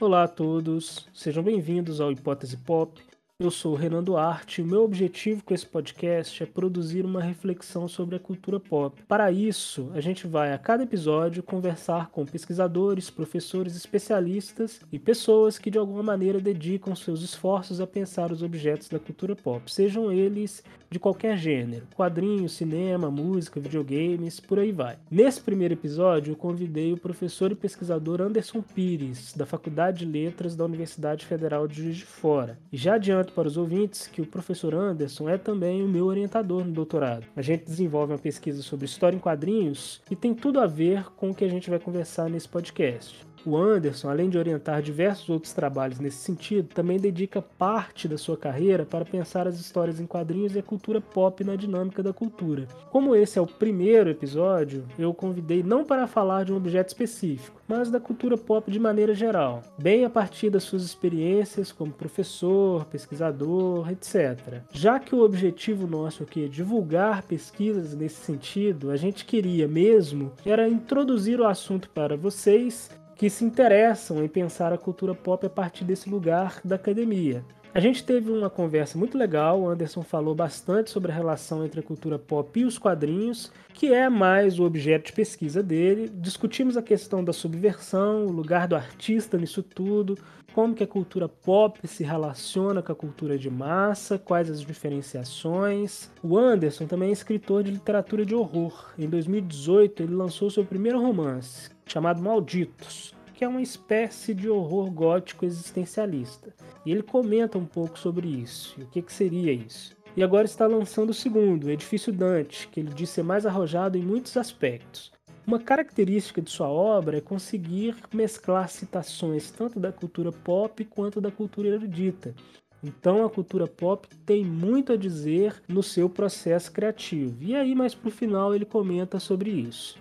Olá a todos, sejam bem-vindos ao Hipótese Pop, eu sou o Renan Duarte e meu objetivo com esse podcast é produzir uma reflexão sobre a cultura pop. Para isso, a gente vai a cada episódio conversar com pesquisadores, professores, especialistas e pessoas que de alguma maneira dedicam seus esforços a pensar os objetos da cultura pop, sejam eles de qualquer gênero, quadrinhos, cinema, música, videogames, por aí vai. Nesse primeiro episódio, eu convidei o professor e pesquisador Anderson Pires, da Faculdade de Letras da Universidade Federal de Juiz de Fora. E já adianto para os ouvintes que o professor Anderson é também o meu orientador no doutorado. A gente desenvolve uma pesquisa sobre história em quadrinhos e tem tudo a ver com o que a gente vai conversar nesse podcast. O Anderson, além de orientar diversos outros trabalhos nesse sentido, também dedica parte da sua carreira para pensar as histórias em quadrinhos e a cultura pop na dinâmica da cultura. Como esse é o primeiro episódio, eu convidei não para falar de um objeto específico, mas da cultura pop de maneira geral, bem a partir das suas experiências como professor, pesquisador, etc. Já que o objetivo nosso aqui é divulgar pesquisas nesse sentido, a gente queria mesmo era introduzir o assunto para vocês que se interessam em pensar a cultura pop a partir desse lugar da academia. A gente teve uma conversa muito legal, o Anderson falou bastante sobre a relação entre a cultura pop e os quadrinhos, que é mais o objeto de pesquisa dele. Discutimos a questão da subversão, o lugar do artista nisso tudo, como que a cultura pop se relaciona com a cultura de massa, quais as diferenciações. O Anderson também é escritor de literatura de horror. Em 2018, ele lançou seu primeiro romance, chamado Malditos, que é uma espécie de horror gótico existencialista. E ele comenta um pouco sobre isso, e o que, que seria isso. E agora está lançando o segundo, Edifício Dante, que ele diz ser mais arrojado em muitos aspectos. Uma característica de sua obra é conseguir mesclar citações tanto da cultura pop quanto da cultura erudita. Então a cultura pop tem muito a dizer no seu processo criativo. E aí, mais para o final, ele comenta sobre isso.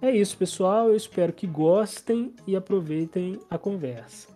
É isso, pessoal. Eu espero que gostem e aproveitem a conversa.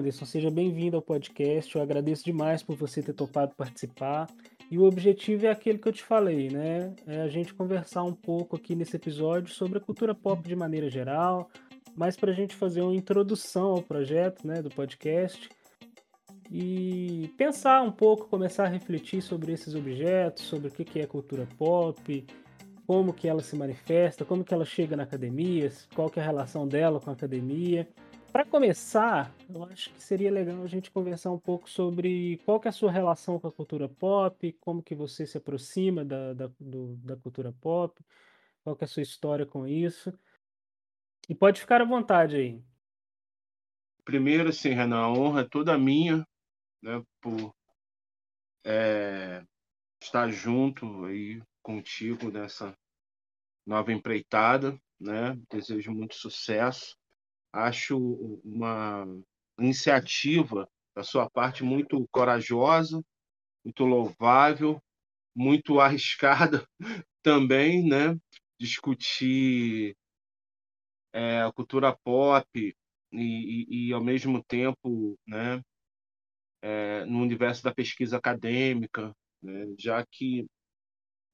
Anderson, seja bem-vindo ao podcast. Eu agradeço demais por você ter topado participar. E o objetivo é aquele que eu te falei, né? É a gente conversar um pouco aqui nesse episódio sobre a cultura pop de maneira geral, mas para a gente fazer uma introdução ao projeto, né, do podcast e pensar um pouco, começar a refletir sobre esses objetos, sobre o que é cultura pop, como que ela se manifesta, como que ela chega na academia, qual que é a relação dela com a academia. Para começar, eu acho que seria legal a gente conversar um pouco sobre qual que é a sua relação com a cultura pop, como que você se aproxima da, da, do- da cultura pop, qual que é a sua história com isso. E pode ficar à vontade aí. Primeiro, assim, Renan, a honra é toda minha, né, por é, estar junto aí contigo nessa nova empreitada, né? Desejo muito sucesso Acho uma iniciativa da sua parte muito corajosa, muito louvável, muito arriscada também, né? Discutir é, a cultura pop e, e, e, ao mesmo tempo, né? É, no universo da pesquisa acadêmica, né? já que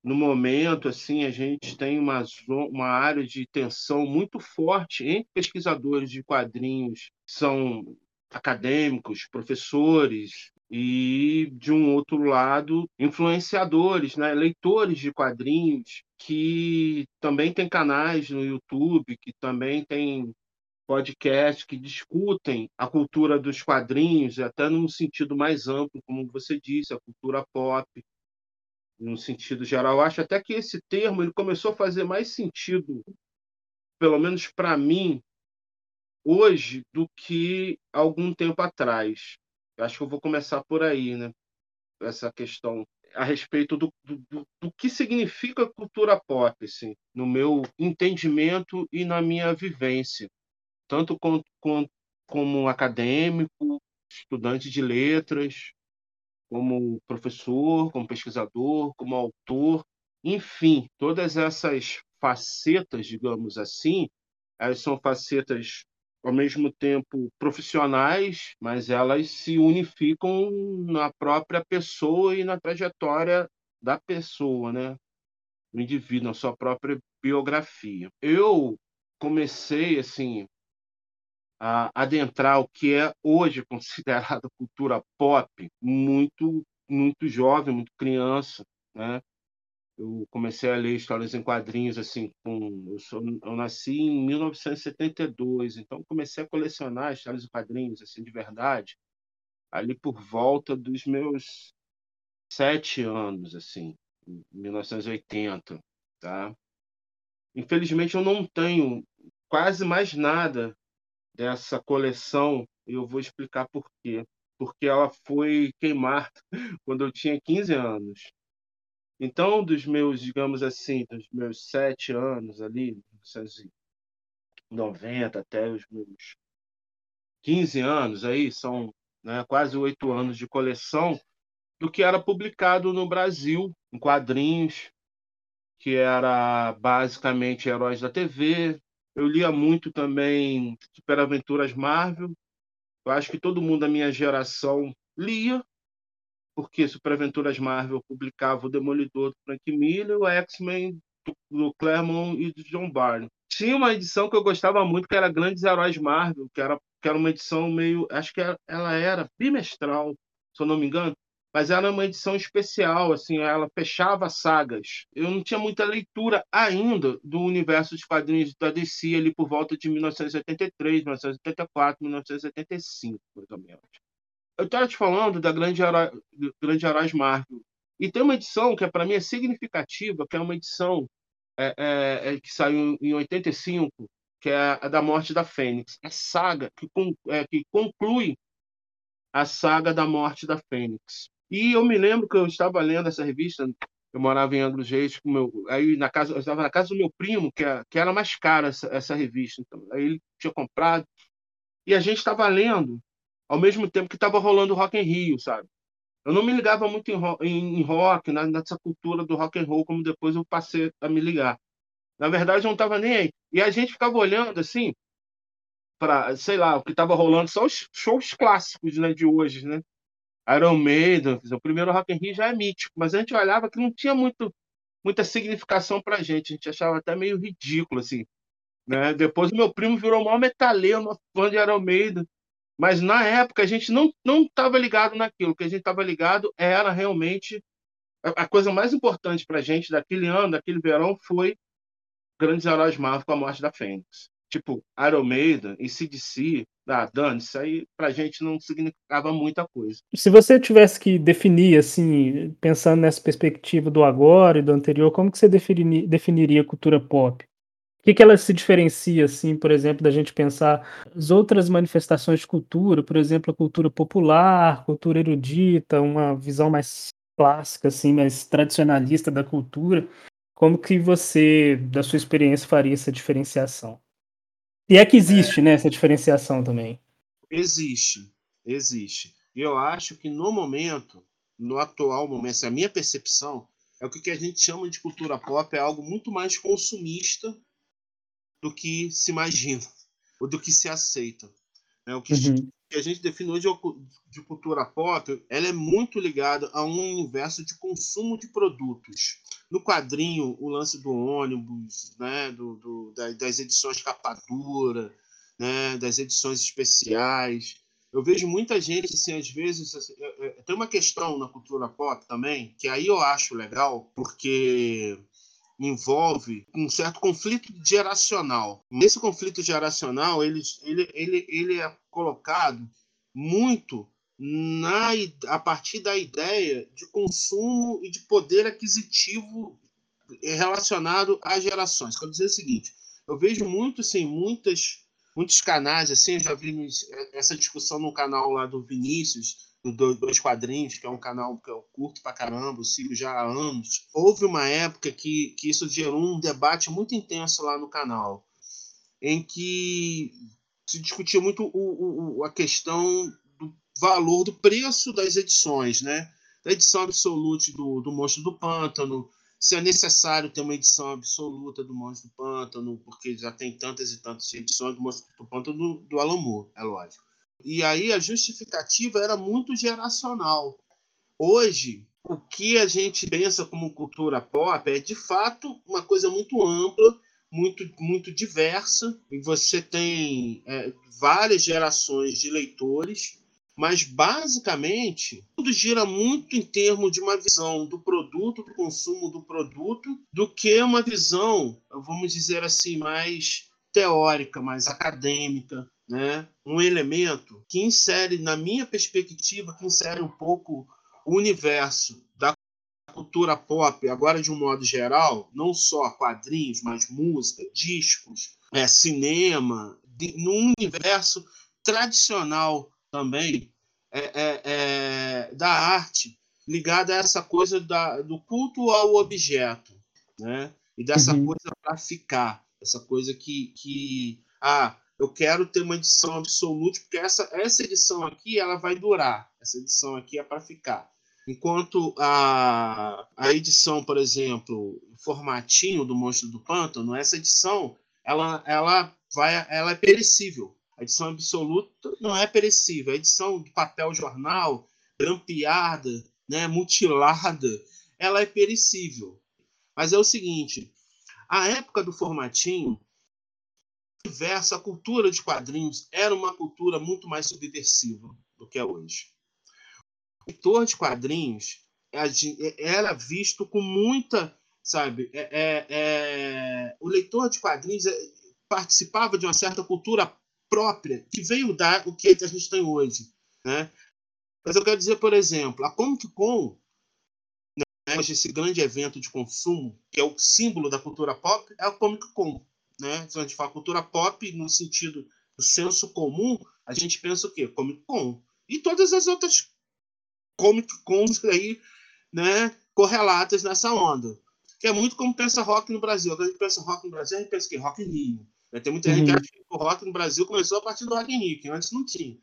no momento, assim, a gente tem uma, uma área de tensão muito forte entre pesquisadores de quadrinhos que são acadêmicos, professores, e, de um outro lado, influenciadores, né? leitores de quadrinhos, que também têm canais no YouTube, que também têm podcasts que discutem a cultura dos quadrinhos, até num sentido mais amplo, como você disse, a cultura pop no sentido geral. Eu acho até que esse termo ele começou a fazer mais sentido, pelo menos para mim, hoje, do que algum tempo atrás. Eu acho que eu vou começar por aí, né? Essa questão a respeito do, do, do que significa cultura pop, assim, no meu entendimento e na minha vivência, tanto com, como acadêmico, estudante de letras, como professor, como pesquisador, como autor, enfim, todas essas facetas, digamos assim, elas são facetas ao mesmo tempo profissionais, mas elas se unificam na própria pessoa e na trajetória da pessoa, né? Do indivíduo, na sua própria biografia. Eu comecei assim a adentrar o que é hoje considerado cultura pop muito muito jovem, muito criança, né? Eu comecei a ler histórias em quadrinhos assim com eu, sou, eu nasci em 1972, então comecei a colecionar histórias em quadrinhos assim de verdade ali por volta dos meus sete anos assim, em 1980, tá? Infelizmente eu não tenho quase mais nada dessa coleção eu vou explicar por quê. Porque ela foi queimada quando eu tinha 15 anos. Então, dos meus, digamos assim, dos meus sete anos ali, 1990 até os meus 15 anos, aí são né, quase oito anos de coleção do que era publicado no Brasil, em quadrinhos, que era basicamente Heróis da TV. Eu lia muito também Superaventuras Marvel. Eu acho que todo mundo da minha geração lia, porque Superaventuras Marvel publicava o Demolidor do Frank Miller, o X-Men do Claremont e do John Byrne. Tinha uma edição que eu gostava muito, que era Grandes Heróis Marvel, que era, que era uma edição meio. Acho que ela era bimestral, se eu não me engano, mas era uma edição especial, assim, ela fechava sagas. Eu não tinha muita leitura ainda do universo dos quadrinhos da DC ali por volta de 1983, 1984, 1975, mais ou menos eu estava te falando da Grande, Herói, Grande Heróis Marvel. E tem uma edição que é, para mim é significativa, que é uma edição é, é, é que saiu em 85, que é a da morte da Fênix. A saga que, é, que conclui a saga da morte da Fênix. E eu me lembro que eu estava lendo essa revista, eu morava em Anglos Reis, com meu, aí na casa, eu estava na casa do meu primo, que, é, que era mais cara essa, essa revista. Então, aí ele tinha comprado. E a gente estava lendo ao mesmo tempo que estava rolando Rock em Rio, sabe? Eu não me ligava muito em rock, em rock nessa cultura do rock and roll, como depois eu passei a me ligar. Na verdade, eu não estava nem aí. E a gente ficava olhando assim, para, sei lá, o que estava rolando, só os shows clássicos né, de hoje, né? Iron Maiden, o primeiro Rock in Rio já é mítico, mas a gente olhava que não tinha muito, muita significação para a gente, a gente achava até meio ridículo, assim. Né? Depois o meu primo virou o maior metaleiro, fã de Iron Maiden, mas na época a gente não não estava ligado naquilo. O que a gente estava ligado era realmente a, a coisa mais importante para a gente daquele ano, daquele verão, foi Grandes Heróis Marvel com a morte da Fênix. Tipo, Iron Maiden e CDC, ah, Dani, isso aí pra gente não significava muita coisa. Se você tivesse que definir, assim, pensando nessa perspectiva do agora e do anterior, como que você definiria, definiria cultura pop? que, que ela se diferencia, assim, por exemplo, da gente pensar as outras manifestações de cultura, por exemplo, a cultura popular, cultura erudita, uma visão mais clássica, assim, mais tradicionalista da cultura. Como que você, da sua experiência, faria essa diferenciação? E é que existe, é, né, essa diferenciação também. Existe, existe. E eu acho que no momento, no atual momento, a minha percepção é o que a gente chama de cultura pop é algo muito mais consumista do que se imagina, ou do que se aceita. Né? O que, uhum. A gente define hoje de cultura pop, ela é muito ligada a um universo de consumo de produtos. No quadrinho, o lance do ônibus, né? do, do das edições capa dura, né? das edições especiais. Eu vejo muita gente, assim, às vezes. Assim, é, é, tem uma questão na cultura pop também, que aí eu acho legal, porque envolve um certo conflito geracional. Nesse conflito geracional, ele, ele, ele, ele é colocado muito na, a partir da ideia de consumo e de poder aquisitivo relacionado às gerações. Quero dizer o seguinte: eu vejo muito, sim, muitas muitos canais, assim, já vi essa discussão no canal lá do Vinícius, do Dois Quadrinhos, que é um canal que eu curto pra caramba, eu sigo já há anos. Houve uma época que, que isso gerou um debate muito intenso lá no canal, em que se discutia muito o, o, a questão do valor do preço das edições, né? Da edição absoluta do, do Monstro do Pântano, se é necessário ter uma edição absoluta do Monstro do Pântano, porque já tem tantas e tantas edições do Monstro do Pântano do, do Moore, é lógico. E aí a justificativa era muito geracional. Hoje, o que a gente pensa como cultura pop é de fato uma coisa muito ampla, muito, muito diversa, e você tem é, várias gerações de leitores mas basicamente tudo gira muito em termos de uma visão do produto, do consumo do produto, do que uma visão, vamos dizer assim, mais teórica, mais acadêmica, né? Um elemento que insere, na minha perspectiva, que insere um pouco o universo da cultura pop, agora de um modo geral, não só quadrinhos, mas música, discos, é, cinema, de, num universo tradicional também é, é, é, da arte ligada a essa coisa da, do culto ao objeto, né? E dessa uhum. coisa para ficar, essa coisa que, que ah, eu quero ter uma edição absoluta porque essa, essa edição aqui ela vai durar, essa edição aqui é para ficar. Enquanto a, a edição, por exemplo, formatinho do Monstro do Pântano, essa edição ela, ela vai ela é perecível. A edição absoluta não é perecível. A edição de papel jornal, grampeada, né, mutilada, ela é perecível. Mas é o seguinte, a época do formatinho, a cultura de quadrinhos era uma cultura muito mais subversiva do que é hoje. O leitor de quadrinhos era visto com muita, sabe, é, é, é, o leitor de quadrinhos é, participava de uma certa cultura própria que veio dar o que a gente tem hoje. Né? Mas eu quero dizer, por exemplo, a Comic Con, hoje esse grande evento de consumo, que é o símbolo da cultura pop, é a Comic Con. Né? Se a gente fala cultura pop no sentido do senso comum, a gente pensa o quê? Comic Con. E todas as outras Comic Cons aí, né, correlatas nessa onda. Que é muito como pensa rock no Brasil. Quando a gente pensa rock no Brasil, a gente pensa que rock in Rio. Né? Tem muita uhum. gente que acha que o rock no Brasil começou a partir do Rock in Rio, que antes não tinha.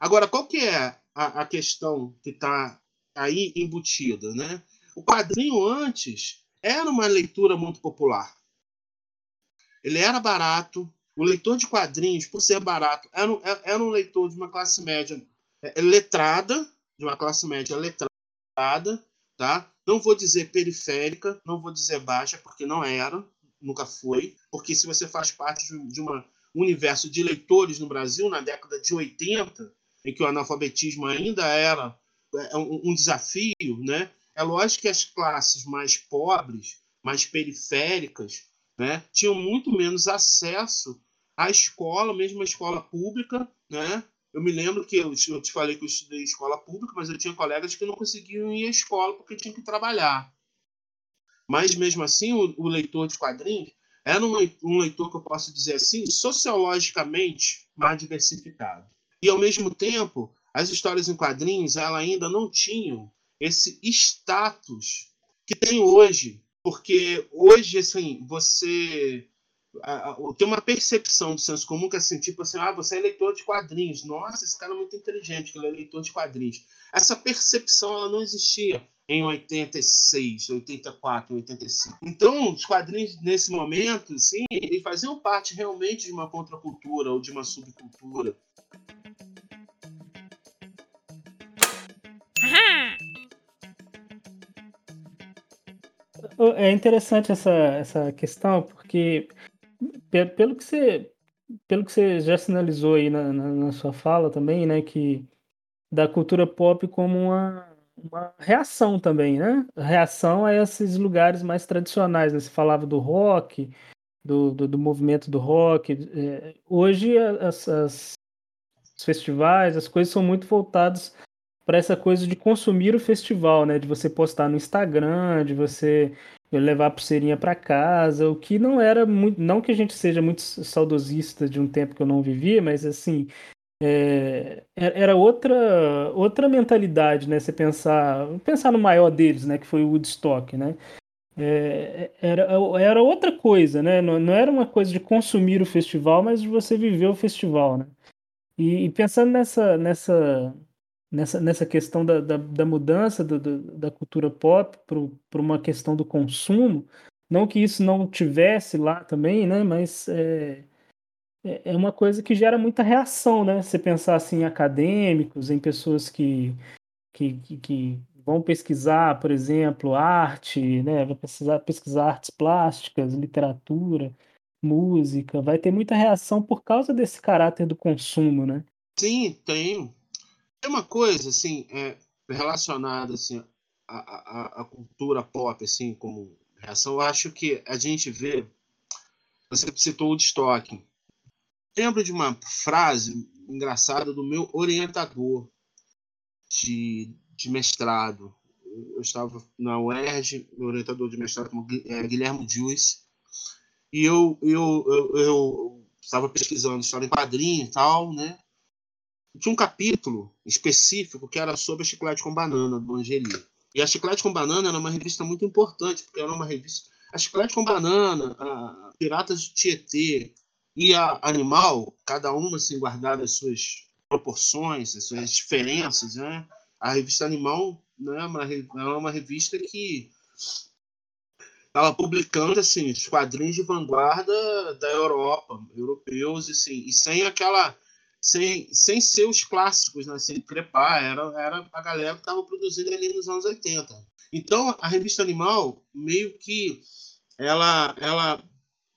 Agora, qual que é a, a questão que está aí embutida? Né? O quadrinho antes era uma leitura muito popular. Ele era barato. O leitor de quadrinhos, por ser barato, era um, era um leitor de uma classe média é, é letrada, de uma classe média letrada, tá? Não vou dizer periférica, não vou dizer baixa, porque não era, nunca foi, porque se você faz parte de um universo de leitores no Brasil, na década de 80, em que o analfabetismo ainda era é, um desafio, né? É lógico que as classes mais pobres, mais periféricas, né, tinham muito menos acesso à escola, mesmo a escola pública, né? Eu me lembro que eu, eu te falei que eu estudei escola pública, mas eu tinha colegas que não conseguiam ir à escola porque tinham que trabalhar. Mas, mesmo assim, o, o leitor de quadrinhos era um, um leitor que eu posso dizer assim, sociologicamente mais diversificado. E, ao mesmo tempo, as histórias em quadrinhos ela ainda não tinham esse status que tem hoje. Porque hoje, assim, você tem uma percepção do senso comum que é assim, tipo assim, ah, você é leitor de quadrinhos. Nossa, esse cara é muito inteligente, ele é leitor de quadrinhos. Essa percepção ela não existia em 86, 84, 85. Então, os quadrinhos nesse momento, sim, eles faziam parte realmente de uma contracultura ou de uma subcultura. É interessante essa, essa questão, porque pelo que você pelo que você já sinalizou aí na, na, na sua fala também, né, que da cultura pop como uma uma reação também, né? Reação a esses lugares mais tradicionais. Né? Você falava do rock, do, do, do movimento do rock. É, hoje as, as, os festivais, as coisas são muito voltadas para essa coisa de consumir o festival, né? De você postar no Instagram, de você levar a pulseirinha para casa, o que não era muito, não que a gente seja muito saudosista de um tempo que eu não vivia, mas assim, é, era outra outra mentalidade, né? Você pensar, pensar no maior deles, né? Que foi o Woodstock, né? É, era, era outra coisa, né? Não, não, era uma coisa de consumir o festival, mas de você viver o festival, né? E, e pensando nessa, nessa, nessa, nessa questão da, da, da mudança do, do, da cultura pop para uma questão do consumo, não que isso não tivesse lá também, né? Mas é, é, é uma coisa que gera muita reação, né? Você pensar assim em acadêmicos, em pessoas que, que, que, vão pesquisar, por exemplo, arte, né? Vai pesquisar, pesquisar artes plásticas, literatura, música, vai ter muita reação por causa desse caráter do consumo, né? Sim, tem. Tem uma coisa assim é, relacionada assim à, cultura pop, assim como reação. Eu acho que a gente vê. Você citou o Woodstock. Lembro de uma frase engraçada do meu orientador de, de mestrado. Eu estava na UERJ, meu orientador de mestrado é Guilherme Juiz, e eu, eu, eu, eu estava pesquisando história em quadrinho e tal, né? Tinha um capítulo específico que era sobre a Chiclete com Banana, do Angeli. E a Chiclete com Banana era uma revista muito importante, porque era uma revista. A Chiclete com Banana, a Piratas de Tietê e a Animal, cada uma assim, guardada as suas proporções, as suas diferenças, né? A revista Animal né, é uma, é uma revista que estava publicando assim os quadrinhos de vanguarda da Europa, europeus assim, e sem aquela sem, sem ser os clássicos, né, sem crepar, era, era a galera que estava produzindo ali nos anos 80. Então, a revista Animal meio que ela ela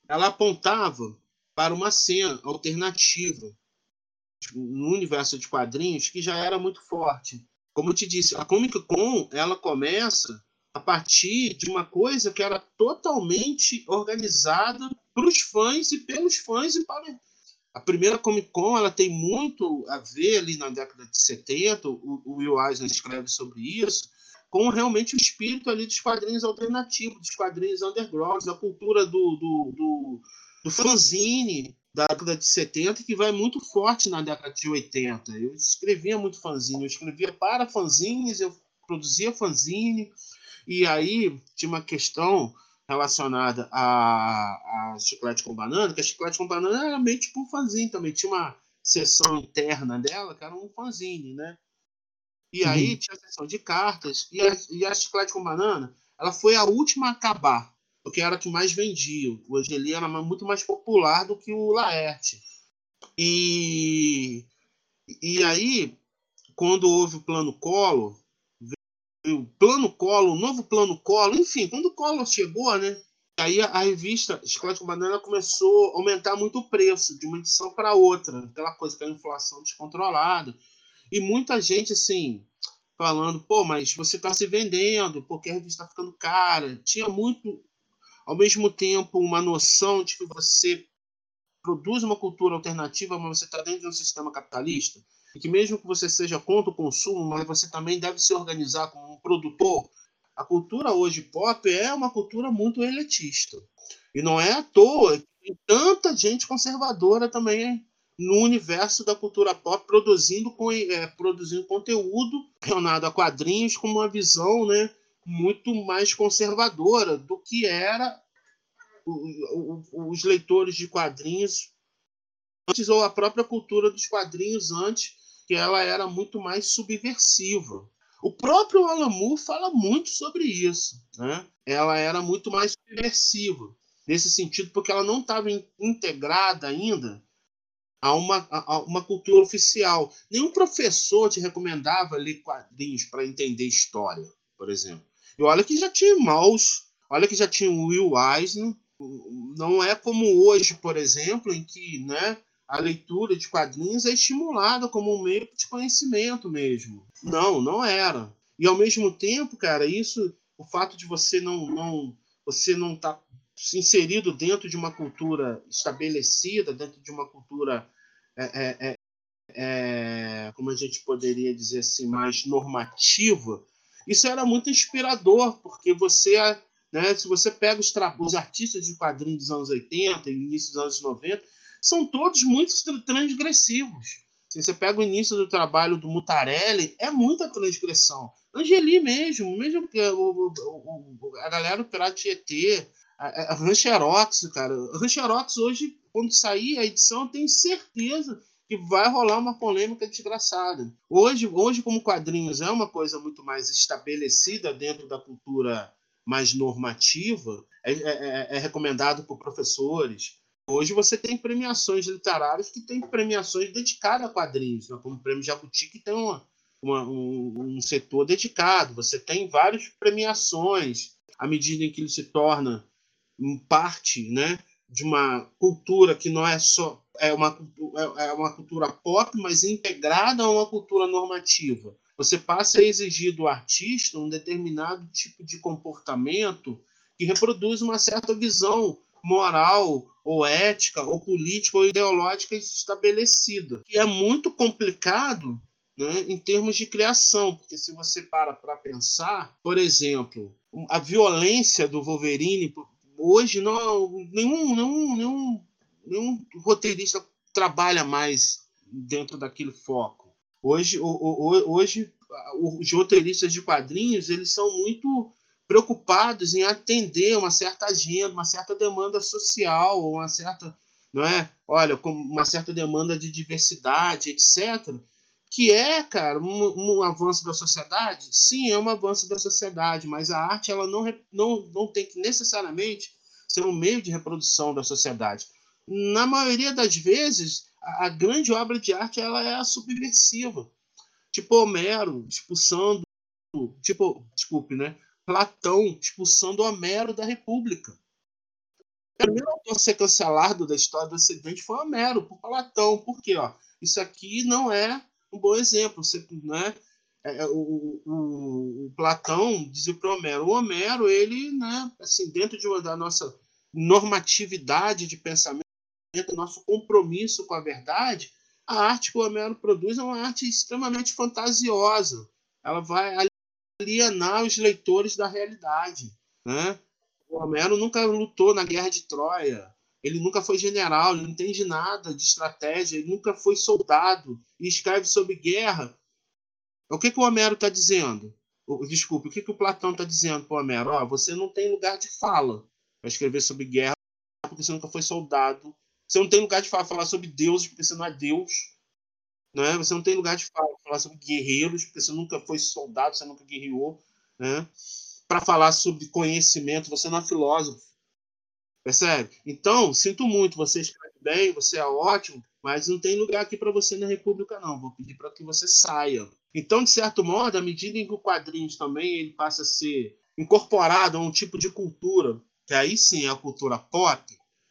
ela apontava para uma cena alternativa no universo de quadrinhos que já era muito forte. Como eu te disse, a Comic Con ela começa a partir de uma coisa que era totalmente organizada para os fãs e pelos fãs e para a primeira Comic Con ela tem muito a ver ali na década de 70, o, o Will Eisner escreve sobre isso, com realmente o espírito ali dos quadrinhos alternativos, dos quadrinhos undergrounds, da cultura do, do, do, do fanzine da década de 70, que vai muito forte na década de 80. Eu escrevia muito fanzine, eu escrevia para fanzines, eu produzia fanzine, e aí tinha uma questão relacionada a, a chiclete com banana, que a chiclete com banana era meio tipo um fanzine também. Tinha uma seção interna dela que era um fanzine, né? E uhum. aí tinha a seção de cartas. E a, e a chiclete com banana, ela foi a última a acabar, porque era a que mais vendia. O Angeli era muito mais popular do que o Laerte. E, e aí, quando houve o plano Collor, o plano Collor, o novo plano Collor, enfim, quando o Collor chegou, né? Aí a, a revista Chocolate com Banana começou a aumentar muito o preço de uma edição para outra, aquela coisa que é a inflação descontrolada. E muita gente, assim, falando, pô, mas você está se vendendo, porque a revista está ficando cara. Tinha muito, ao mesmo tempo, uma noção de que você produz uma cultura alternativa, mas você está dentro de um sistema capitalista e que mesmo que você seja contra o consumo, mas você também deve se organizar como um produtor. A cultura hoje pop é uma cultura muito elitista. E não é à toa que tem tanta gente conservadora também no universo da cultura pop produzindo, com, é, produzindo conteúdo relacionado a quadrinhos com uma visão né, muito mais conservadora do que era os leitores de quadrinhos antes ou a própria cultura dos quadrinhos antes que ela era muito mais subversiva. O próprio Moore fala muito sobre isso. Né? Ela era muito mais subversiva, nesse sentido, porque ela não estava integrada ainda a uma, a uma cultura oficial. Nenhum professor te recomendava ler quadrinhos para entender história, por exemplo. E olha que já tinha Maus, olha que já tinha Will Eisner. Não é como hoje, por exemplo, em que né, a leitura de quadrinhos é estimulada como um meio de conhecimento mesmo. Não, não era. E ao mesmo tempo, cara, isso, o fato de você não, não você não tá inserido dentro de uma cultura estabelecida, dentro de uma cultura, é, é, é, é, como a gente poderia dizer assim, mais normativa, isso era muito inspirador, porque você Né? Se você pega os, os artistas de quadrinhos dos anos 80 e início dos anos 90, são todos muito transgressivos. Se você pega o início do trabalho do Mutarelli, é muita transgressão. Angeli mesmo, mesmo o, o, a galera do Pirata Tietê, a, a Rancherox, cara. Rancherox hoje, quando sair a edição, eu tenho certeza que vai rolar uma polêmica desgraçada. Hoje, hoje como quadrinhos é uma coisa muito mais estabelecida dentro da cultura mais normativa, é, é, é, é recomendado por professores. Hoje você tem premiações literárias que têm premiações dedicadas a quadrinhos, né? como o Prêmio Jabuti, que tem uma, uma, um, um, setor dedicado. Você tem várias premiações à medida em que ele se torna parte né, de uma cultura que não é só é uma, é, é uma cultura pop, mas integrada a uma cultura normativa. Você passa a exigir do artista um determinado tipo de comportamento que reproduz uma certa visão moral ou ética ou política ou ideológica estabelecida. É muito complicado né, em termos de criação, porque se você para para pensar, por exemplo, a violência do Wolverine hoje não nenhum, nenhum, nenhum, nenhum roteirista trabalha mais dentro daquele foco. Hoje, hoje os roteiristas de quadrinhos eles são muito preocupados em atender uma certa agenda, uma certa demanda social, uma certa, não é? Olha, uma certa demanda de diversidade, etc. Que é, cara, um, um, avanço da sociedade? Sim, é um avanço da sociedade, mas a arte ela não, não, não tem que necessariamente ser um meio de reprodução da sociedade. Na maioria das vezes, a, a grande obra de arte ela é subversiva. Tipo Homero expulsando, tipo, desculpe, né? Platão expulsando Homero da República. O primeiro autor a ser cancelado da história do Ocidente foi Homero, por Platão. Por quê? Ó, isso aqui não é um bom exemplo. Você, né, é, é, o, o, o, Platão dizia para Homero, o Homero, ele, né, assim, dentro de uma, da nossa normatividade de pensamento, nosso compromisso com a verdade, a arte que o Homero produz é uma arte extremamente fantasiosa. Ela vai alienar os leitores da realidade. Né? O Homero nunca lutou na Guerra de Troia. Ele nunca foi general, ele não entende nada de estratégia, ele nunca foi soldado e escreve sobre guerra. O que, que o Homero está dizendo? Desculpe, o que, que o Platão está dizendo para o Homero? Oh, você não tem lugar de fala para escrever sobre guerra porque você nunca foi soldado. Você não tem lugar de fala falar sobre Deus porque você não é Deus. Né? Você não tem lugar de fala, falar sobre guerreiros, porque você nunca foi soldado, você nunca guerreou. Né? Para falar sobre conhecimento, você não é filósofo. Percebe? Então, sinto muito, você escreve bem, você é ótimo, mas não tem lugar aqui para você na República, não. Vou pedir para que você saia. Então, de certo modo, à medida em que o quadrinhos também ele passa a ser incorporado a um tipo de cultura, que aí sim é a cultura pop,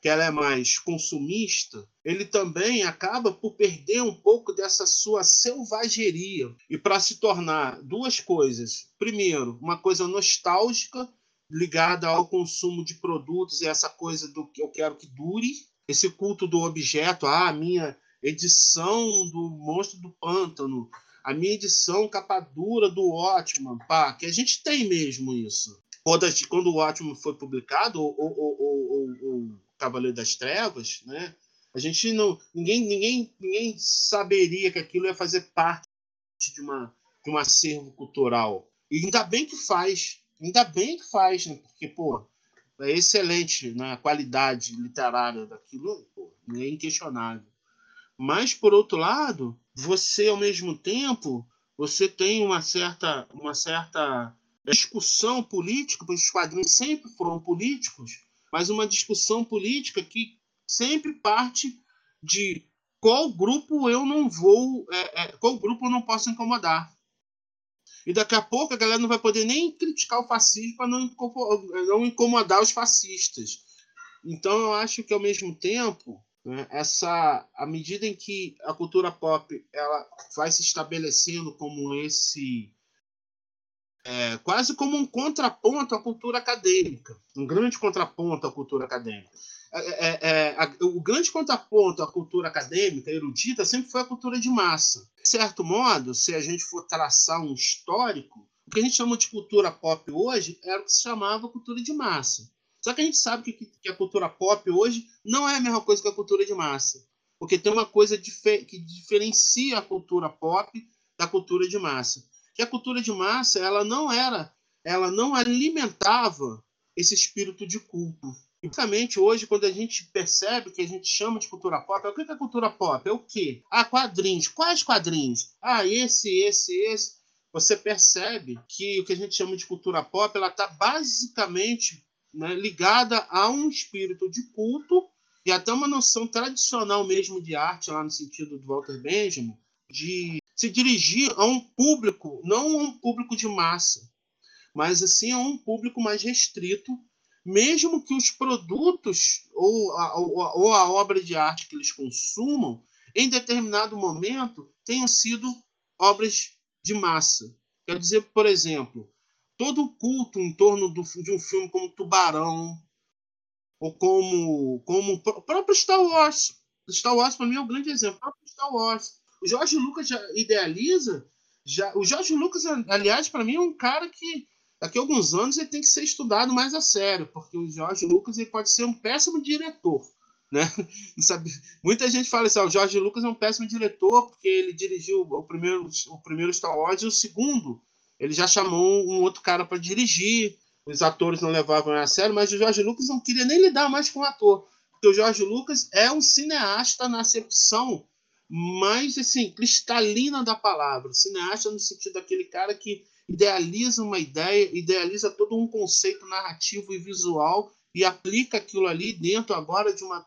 que ela é mais consumista, ele também acaba por perder um pouco dessa sua selvageria e para se tornar duas coisas. Primeiro, uma coisa nostálgica ligada ao consumo de produtos e essa coisa do que eu quero que dure, esse culto do objeto, ah, a minha edição do Monstro do Pântano, a minha edição capa dura do Ótimo, pá, que a gente tem mesmo isso. Quando o Ótimo foi publicado, o, o, o, o Cavaleiro das Trevas, né? A gente não, ninguém, ninguém, ninguém saberia que aquilo ia fazer parte de uma de um acervo cultural. E ainda bem que faz, ainda bem que faz, né? Porque pô, é excelente né? a qualidade literária daquilo, pô, é inquestionável. Mas por outro lado, você ao mesmo tempo, você tem uma certa uma certa discussão política, porque os quadrinhos sempre foram políticos, mas uma discussão política que sempre parte de qual grupo eu não vou, é, é, qual grupo eu não posso incomodar. E daqui a pouco a galera não vai poder nem criticar o fascismo para não, incomodar os fascistas. Então eu acho que ao mesmo tempo, né, essa, à medida em que a cultura pop ela vai se estabelecendo como esse é, quase como um contraponto à cultura acadêmica, um grande contraponto à cultura acadêmica. É, é, é a, o grande contraponto à cultura acadêmica erudita sempre foi a cultura de massa. De certo modo, se a gente for traçar um histórico, O que a gente chama de cultura pop hoje era o que se chamava cultura de massa. Só que a gente sabe que, que a cultura pop hoje não é a mesma coisa que a cultura de massa. Porque tem uma coisa que diferencia a cultura pop da cultura de massa. Que a cultura de massa, ela não era, ela não alimentava esse espírito de culto. Basicamente, hoje, quando a gente percebe que a gente chama de cultura pop, o que é cultura pop? É o quê? Ah, quadrinhos. Quais quadrinhos? Ah, esse, esse, esse. Você percebe que o que a gente chama de cultura pop, ela está basicamente né, ligada a um espírito de culto e até uma noção tradicional mesmo de arte, lá no sentido do Walter Benjamin, de se dirigir a um público, não a um público de massa, mas assim a um público mais restrito, mesmo que os produtos ou a, ou a, obra de arte que eles consumam, em determinado momento, tenham sido obras de massa. Quer dizer, por exemplo, todo o culto em torno do, de um filme como Tubarão, ou como, como o próprio Star Wars. Star Wars, para mim, é um grande exemplo. O próprio Star Wars. O Jorge Lucas já idealiza. Já, o Jorge Lucas, aliás, para mim, é um cara que daqui a alguns anos ele tem que ser estudado mais a sério, porque o Jorge Lucas ele pode ser um péssimo diretor. Né? Sabe? Muita gente fala assim: ah, o Jorge Lucas é um péssimo diretor porque ele dirigiu o primeiro, o primeiro Star Wars e o segundo ele já chamou um outro cara para dirigir. Os atores não levavam a sério, mas o Jorge Lucas não queria nem lidar mais com o ator. Porque o Jorge Lucas é um cineasta na acepção mais assim, cristalina da palavra. Cineasta no sentido daquele cara que idealiza uma ideia, idealiza todo um conceito narrativo e visual e aplica aquilo ali dentro agora de uma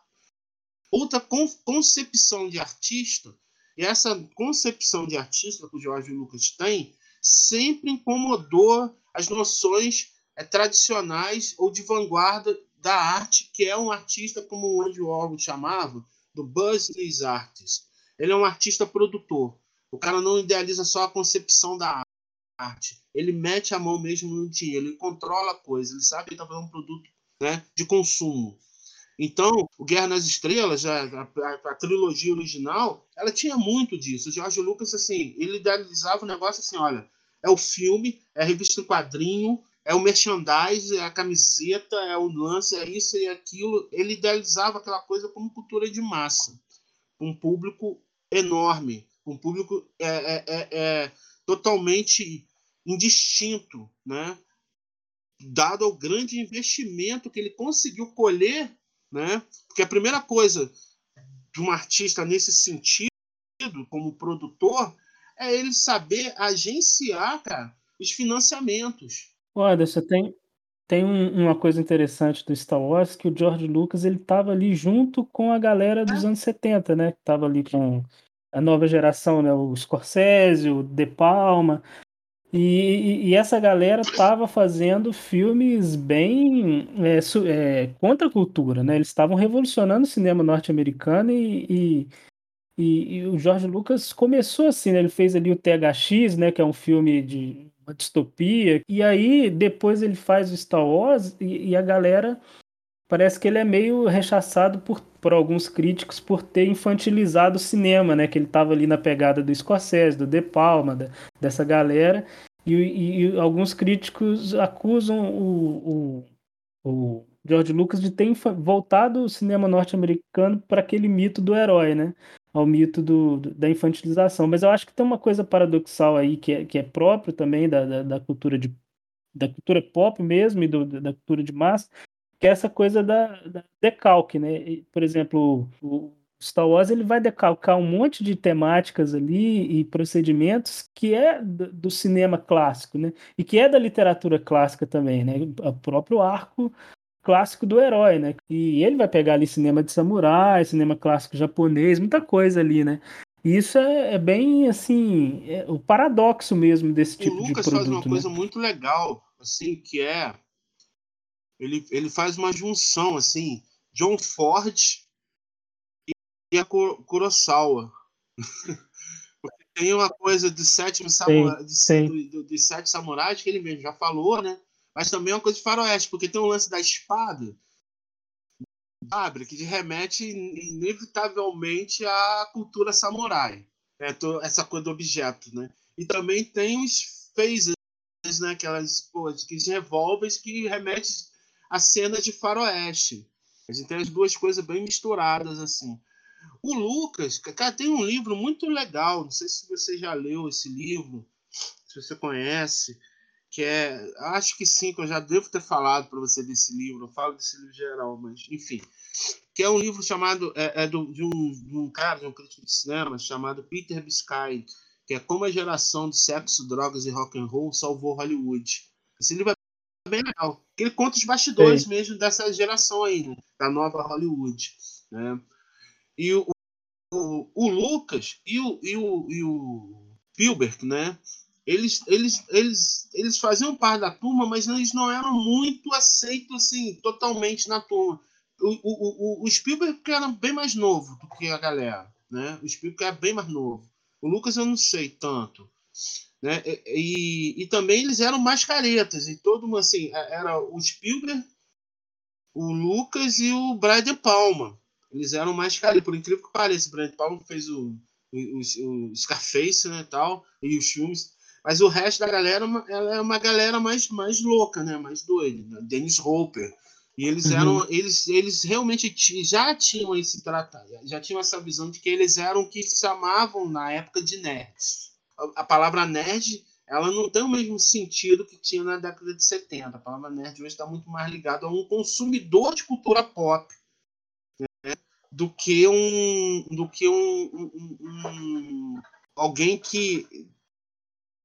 outra concepção de artista. E essa concepção de artista que o Jorge Lucas tem sempre incomodou as noções é, tradicionais ou de vanguarda da arte, que é um artista, como o Andy Warhol chamava, do business artist. Ele é um artista produtor. O cara não idealiza só a concepção da arte. Ele mete a mão mesmo no dinheiro, ele controla a coisa, ele sabe que está fazendo um produto né, de consumo. Então, o Guerra nas Estrelas, a, a, a, trilogia original, ela tinha muito disso. O George Lucas, assim, ele idealizava o negócio assim, olha, é o filme, é a revista em quadrinho, é o merchandise, é a camiseta, é o lance, é isso e aquilo. Ele idealizava aquela coisa como cultura de massa, um público enorme, um público é, é, é, é totalmente indistinto, né? dado ao grande investimento que ele conseguiu colher, né? porque a primeira coisa de um artista nesse sentido, como produtor, é ele saber agenciar, cara, os financiamentos. Olha, você tem, tem um, uma coisa interessante do Star Wars, que o George Lucas ele estava ali junto com a galera dos é. anos 70, né? Que tava ali com a nova geração, né? O Scorsese, o De Palma. E, e essa galera estava fazendo filmes bem é, é, contra a cultura, né? Eles estavam revolucionando o cinema norte-americano e, e o Jorge Lucas começou assim, né? Ele fez ali o THX, né? Que é um filme de uma distopia. E aí, depois ele faz o Star Wars e, e a galera parece que ele é meio rechaçado por, por alguns críticos por ter infantilizado o cinema, né? Que ele estava ali na pegada do Scorsese, do De Palma, da, dessa galera. E, e, e, alguns críticos acusam o, o, o George Lucas de ter voltado o cinema norte-americano para aquele mito do herói, né? Ao mito do, do, da infantilização. Mas eu acho que tem uma coisa paradoxal aí que é, que é próprio também da, da, da cultura de da cultura pop mesmo e do, da cultura de massa, que é essa coisa da, da decalque, né? E, por exemplo, o Star Wars ele vai decalcar um monte de temáticas ali e procedimentos que é do, cinema clássico, né? E que é da literatura clássica também, né? O próprio arco clássico do herói, né? E ele vai pegar ali cinema de samurai, cinema clássico japonês, muita coisa ali, né? E isso é, é bem assim, é o paradoxo mesmo desse tipo de produto. O Lucas faz uma né? coisa muito legal, assim, que é ele, ele faz uma junção assim, John Ford e a Kurosawa. tem uma coisa de sétimo samurai, de, de, de, sete samurais que ele mesmo já falou, né? Mas também é uma coisa de faroeste, porque tem um lance da espada, sabe, que remete inevitavelmente à cultura samurai, né? essa coisa do objeto, né? E também tem os phasers, né? Aquelas pô, aqueles revólveres que remetem a cenas de faroeste. A gente tem as duas coisas bem misturadas, assim. O Lucas, cara, tem um livro muito legal, não sei se você já leu esse livro, se você conhece, que é, acho que sim, que eu já devo ter falado para você desse livro, eu falo desse livro geral, mas enfim, que é um livro chamado, é, é do, de, um, de um cara, de um crítico de cinema, chamado Peter Biscay, que é Como a geração de sexo, drogas e rock and roll salvou Hollywood. Esse livro é bem legal, ele conta os bastidores sim. mesmo dessa geração aí, né, da nova Hollywood, né? E o, o, o Lucas e o, e o, e o Spielberg, né? Eles, eles, eles, eles faziam parte da turma, mas eles não eram muito aceitos assim, totalmente na turma. O, o, o, Spielberg era bem mais novo do que a galera, né? O Spielberg era bem mais novo. O Lucas eu não sei tanto, né? E, e, e também eles eram mais caretas e todo mundo assim era o Spielberg, o Lucas e o Brian Palma. Eles eram mais caros, por incrível que pareça. O Brent Palmer fez o, o, o Scarface, né, tal, e os filmes. Mas o resto da galera ela é uma galera mais, mais louca, né, mais doida. Né? Dennis Hopper. E eles uhum. eram, eles, eles realmente já tinham esse tratado, já tinham essa visão de que eles eram o que se chamavam na época de nerds. A, a palavra nerd ela não tem o mesmo sentido que tinha na década de 70. A palavra nerd hoje está muito mais ligada a um consumidor de cultura pop do que um do que um, um, um alguém que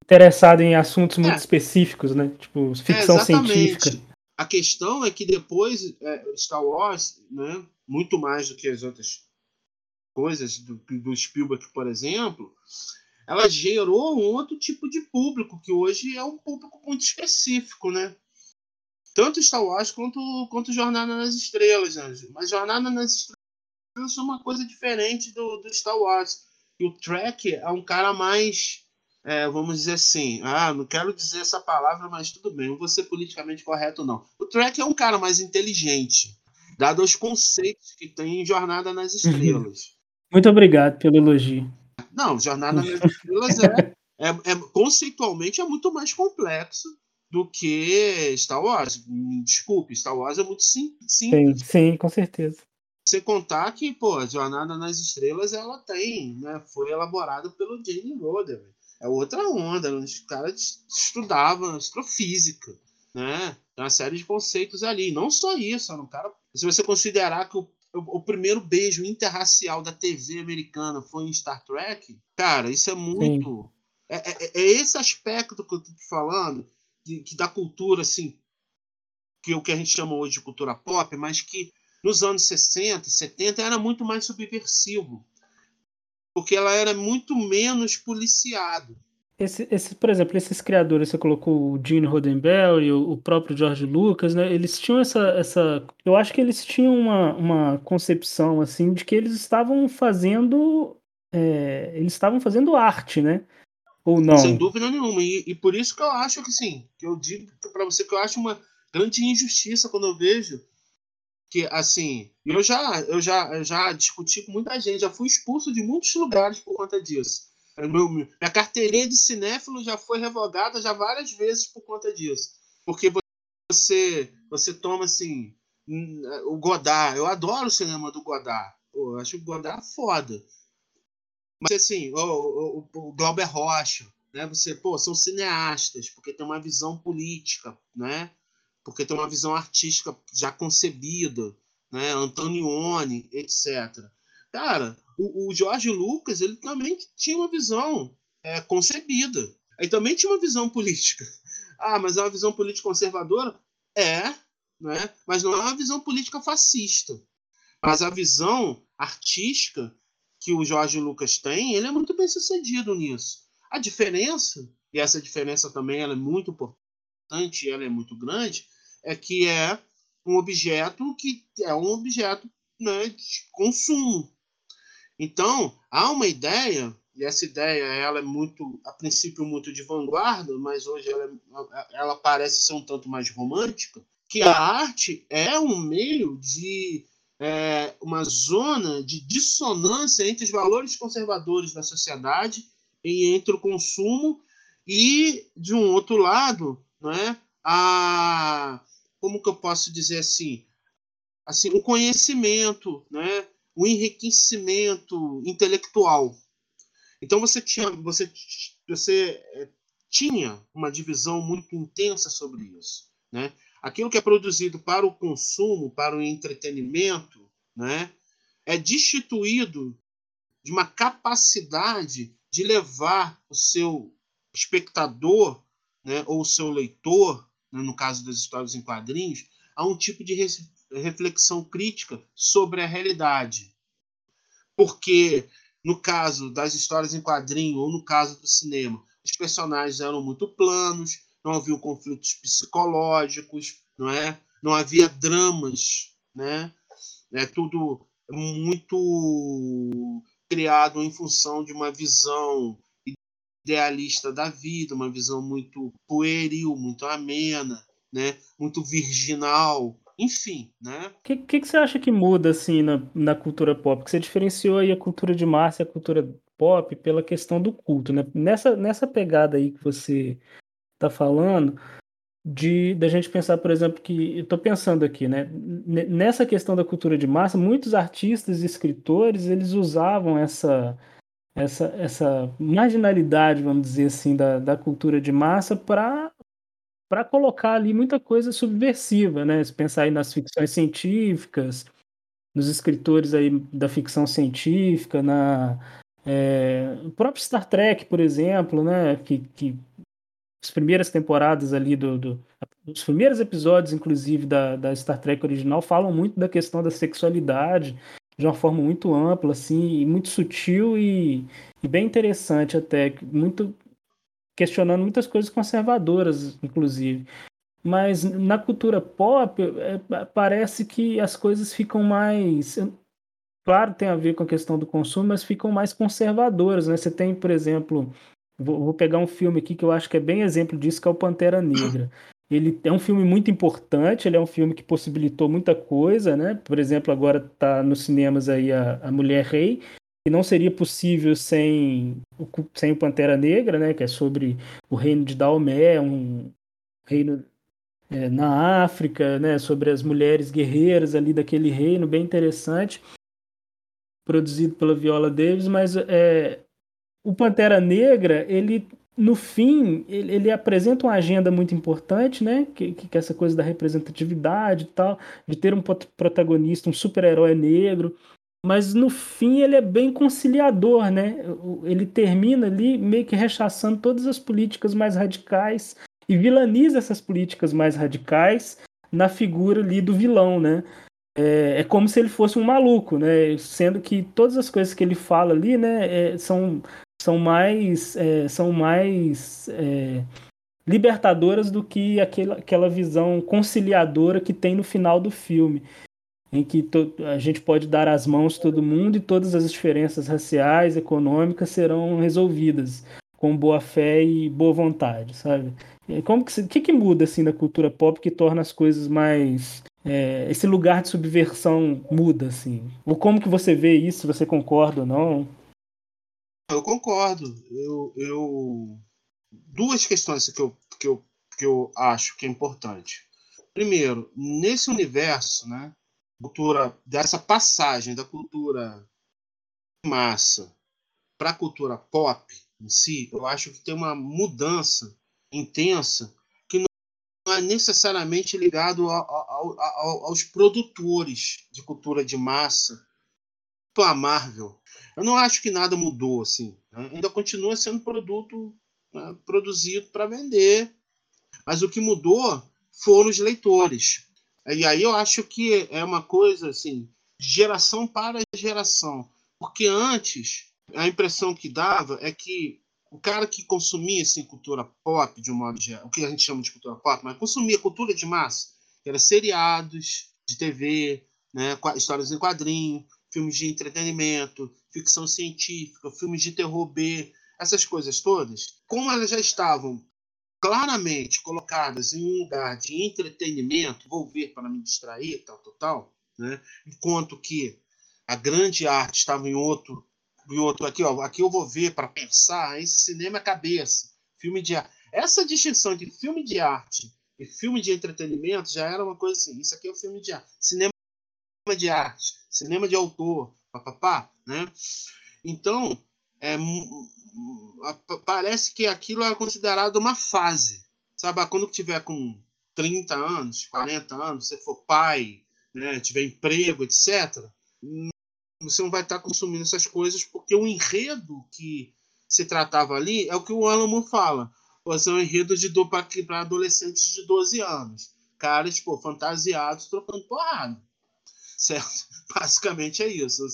interessado em assuntos muito é. específicos, né? Tipo ficção é, científica. A questão é que depois é, Star Wars, né? Muito mais do que as outras coisas do, do Spielberg, por exemplo, ela gerou um outro tipo de público que hoje é um público muito específico, né? Tanto Star Wars quanto, quanto Jornada nas Estrelas, né? mas Jornada nas Estrelas é uma coisa diferente do, do Star Wars. E o Trek é um cara mais, é, vamos dizer assim, ah, não quero dizer essa palavra, mas tudo bem, não vou ser politicamente correto, não. O Trek é um cara mais inteligente, dado os conceitos que tem em Jornada nas Estrelas. Muito obrigado pelo elogio. Não, Jornada nas Estrelas é, é, é, conceitualmente é muito mais complexo do que Star Wars. Desculpe, Star Wars é muito simples. Sim, sim, com certeza. Você contar que, pô, Jornada nas Estrelas, ela tem, né? Foi elaborada pelo Jane Roder. É outra onda, os caras estudavam astrofísica, né? Tem uma série de conceitos ali. Não só isso, um cara. Se você considerar que o, o, o primeiro beijo interracial da TV americana foi em Star Trek, cara, isso é muito. É, é, é, esse aspecto que eu tô falando, de, que da cultura, assim, que é o que a gente chama hoje de cultura pop, mas que nos anos 60 e 70 era muito mais subversivo, porque ela era muito menos policiado. Esse, esse, por exemplo, esses criadores, você colocou o Gene Roddenberry, o, o próprio George Lucas, né? Eles tinham essa, essa, eu acho que eles tinham uma, uma concepção assim de que eles estavam fazendo, é, eles estavam fazendo arte, né? Ou não? Sem dúvida nenhuma. E, e por isso que eu acho que sim, que eu digo para você que eu acho uma grande injustiça quando eu vejo que assim, eu já, eu já, eu já discuti com muita gente, já fui expulso de muitos lugares por conta disso. Meu, minha carteirinha de cinéfilo já foi revogada já várias vezes por conta disso. Porque você, você toma assim, o Godard, eu adoro o cinema do Godard. Pô, eu acho o Godard foda. Mas assim, o, o, o Glauber Rocha, né? Você, pô, são cineastas, porque tem uma visão política, né? Porque tem uma visão artística já concebida, né? Antonioni, etc. Cara, o, o Jorge Lucas ele também tinha uma visão é, concebida. Ele também tinha uma visão política. Ah, mas é uma visão política conservadora? É, né? mas não é uma visão política fascista. Mas a visão artística que o Jorge Lucas tem, ele é muito bem sucedido nisso. A diferença, e essa diferença também ela é muito importante, ela é muito grande, é que é um objeto que é um objeto né, de consumo. Então, há uma ideia, e essa ideia ela é muito, a princípio, muito de vanguarda, mas hoje ela, é, ela parece ser um tanto mais romântica, que a arte é um meio de é, uma zona de dissonância entre os valores conservadores da sociedade e entre o consumo E, de um outro lado, né, a, como que eu posso dizer assim, assim o conhecimento, né, o enriquecimento intelectual. Então você tinha, você, você é, tinha uma divisão muito intensa sobre isso, né? Aquilo que é produzido para o consumo, para o entretenimento, né, é destituído de uma capacidade de levar o seu espectador, né, ou o seu leitor, no caso das histórias em quadrinhos, a um tipo de reflexão crítica sobre a realidade. Porque, no caso das histórias em quadrinho ou no caso do cinema, os personagens eram muito planos, não havia conflitos psicológicos, não é? Não havia dramas, né? É tudo muito criado em função de uma visão idealista da vida, uma visão muito pueril, muito amena, né? Muito virginal, enfim, né? O que, que, que, você acha que muda assim na, na cultura pop? Que você diferenciou aí a cultura de massa e a cultura pop pela questão do culto, né? Nessa, nessa pegada aí que você está falando, de da gente pensar, por exemplo, que eu pensando aqui, né? Nessa questão da cultura de massa, muitos artistas e escritores eles usavam essa essa, essa marginalidade, vamos dizer assim, da, da cultura de massa para colocar ali muita coisa subversiva, né? Se pensar aí nas ficções científicas, nos escritores aí da ficção científica, na é, o próprio Star Trek, por exemplo, né? Que, que as primeiras temporadas ali do, do, os primeiros episódios, inclusive da, da Star Trek original, falam muito da questão da sexualidade de uma forma muito ampla, assim, muito sutil e, e bem interessante até, muito questionando muitas coisas conservadoras, inclusive. Mas na cultura pop, é, parece que as coisas ficam mais. Claro, tem a ver com a questão do consumo, mas ficam mais conservadoras. Né? Você tem, por exemplo, Vou, vou, pegar um filme aqui que eu acho que é bem exemplo disso, que é o Pantera Negra. Ele é um filme muito importante, ele é um filme que possibilitou muita coisa, né? Por exemplo, agora está nos cinemas aí a, a Mulher Rei, que não seria possível sem o, sem o Pantera Negra, né? Que é sobre o reino de Daomé, um reino é, na África, né? Sobre as mulheres guerreiras ali daquele reino, bem interessante, produzido pela Viola Davis, mas é, o Pantera Negra, ele no fim, ele, ele, apresenta uma agenda muito importante, né? Que, que, é essa coisa da representatividade e tal, de ter um protagonista, um super-herói negro. Mas no fim ele é bem conciliador, né? Ele termina ali meio que rechaçando todas as políticas mais radicais e vilaniza essas políticas mais radicais na figura ali do vilão, né? É, é como se ele fosse um maluco, né? Sendo que todas as coisas que ele fala ali, né, é, são são mais, é, são mais é, libertadoras do que aquela, aquela visão conciliadora que tem no final do filme, em que a gente pode dar as mãos todo mundo e todas as diferenças raciais, econômicas serão resolvidas com boa fé e boa vontade, sabe? Como que, que, que muda assim na cultura pop que torna as coisas mais é, esse lugar de subversão muda assim? Ou como que você vê isso? Você concorda ou não? Eu concordo. Eu, eu... Duas questões que eu, que, eu, que eu acho que é importante. Primeiro, nesse universo, né, cultura, dessa passagem da cultura massa para a cultura pop em si, eu acho que tem uma mudança intensa que não é necessariamente ligado aos produtores de cultura de massa, a Marvel, eu não acho que nada mudou assim. Né? Ainda continua sendo produto né, produzido para vender. Mas o que mudou foram os leitores. E aí eu acho que é uma coisa assim, geração para geração. Porque antes, a impressão que dava é que o cara que consumia assim, cultura pop, de um modo geral, o que a gente chama de cultura pop, mas consumia cultura de massa, que era seriados de TV, né, histórias em quadrinho, filmes de entretenimento, ficção científica, filmes de terror B, essas coisas todas, como elas já estavam claramente colocadas em um lugar de entretenimento, vou ver para me distrair, tal, tal, tal, né? enquanto que a grande arte estava em outro, em outro aqui, ó, aqui eu vou ver para pensar, esse cinema é cabeça, Filme de arte. Essa distinção de filme de arte e filme de entretenimento já era uma coisa assim. Isso aqui é o filme de arte. Cinema de arte, cinema de autor, papapá, né? Então, é, parece que aquilo é considerado uma fase. Sabe, quando tiver com 30 anos, 40 anos, você for pai, né, tiver emprego, etc., você não vai estar consumindo essas coisas porque o enredo que se tratava ali é o que o Alamo fala. Pô, é um enredo de para adolescentes de 12 anos. Caras, pô, fantasiados, trocando porrada. Certo? Basicamente é isso.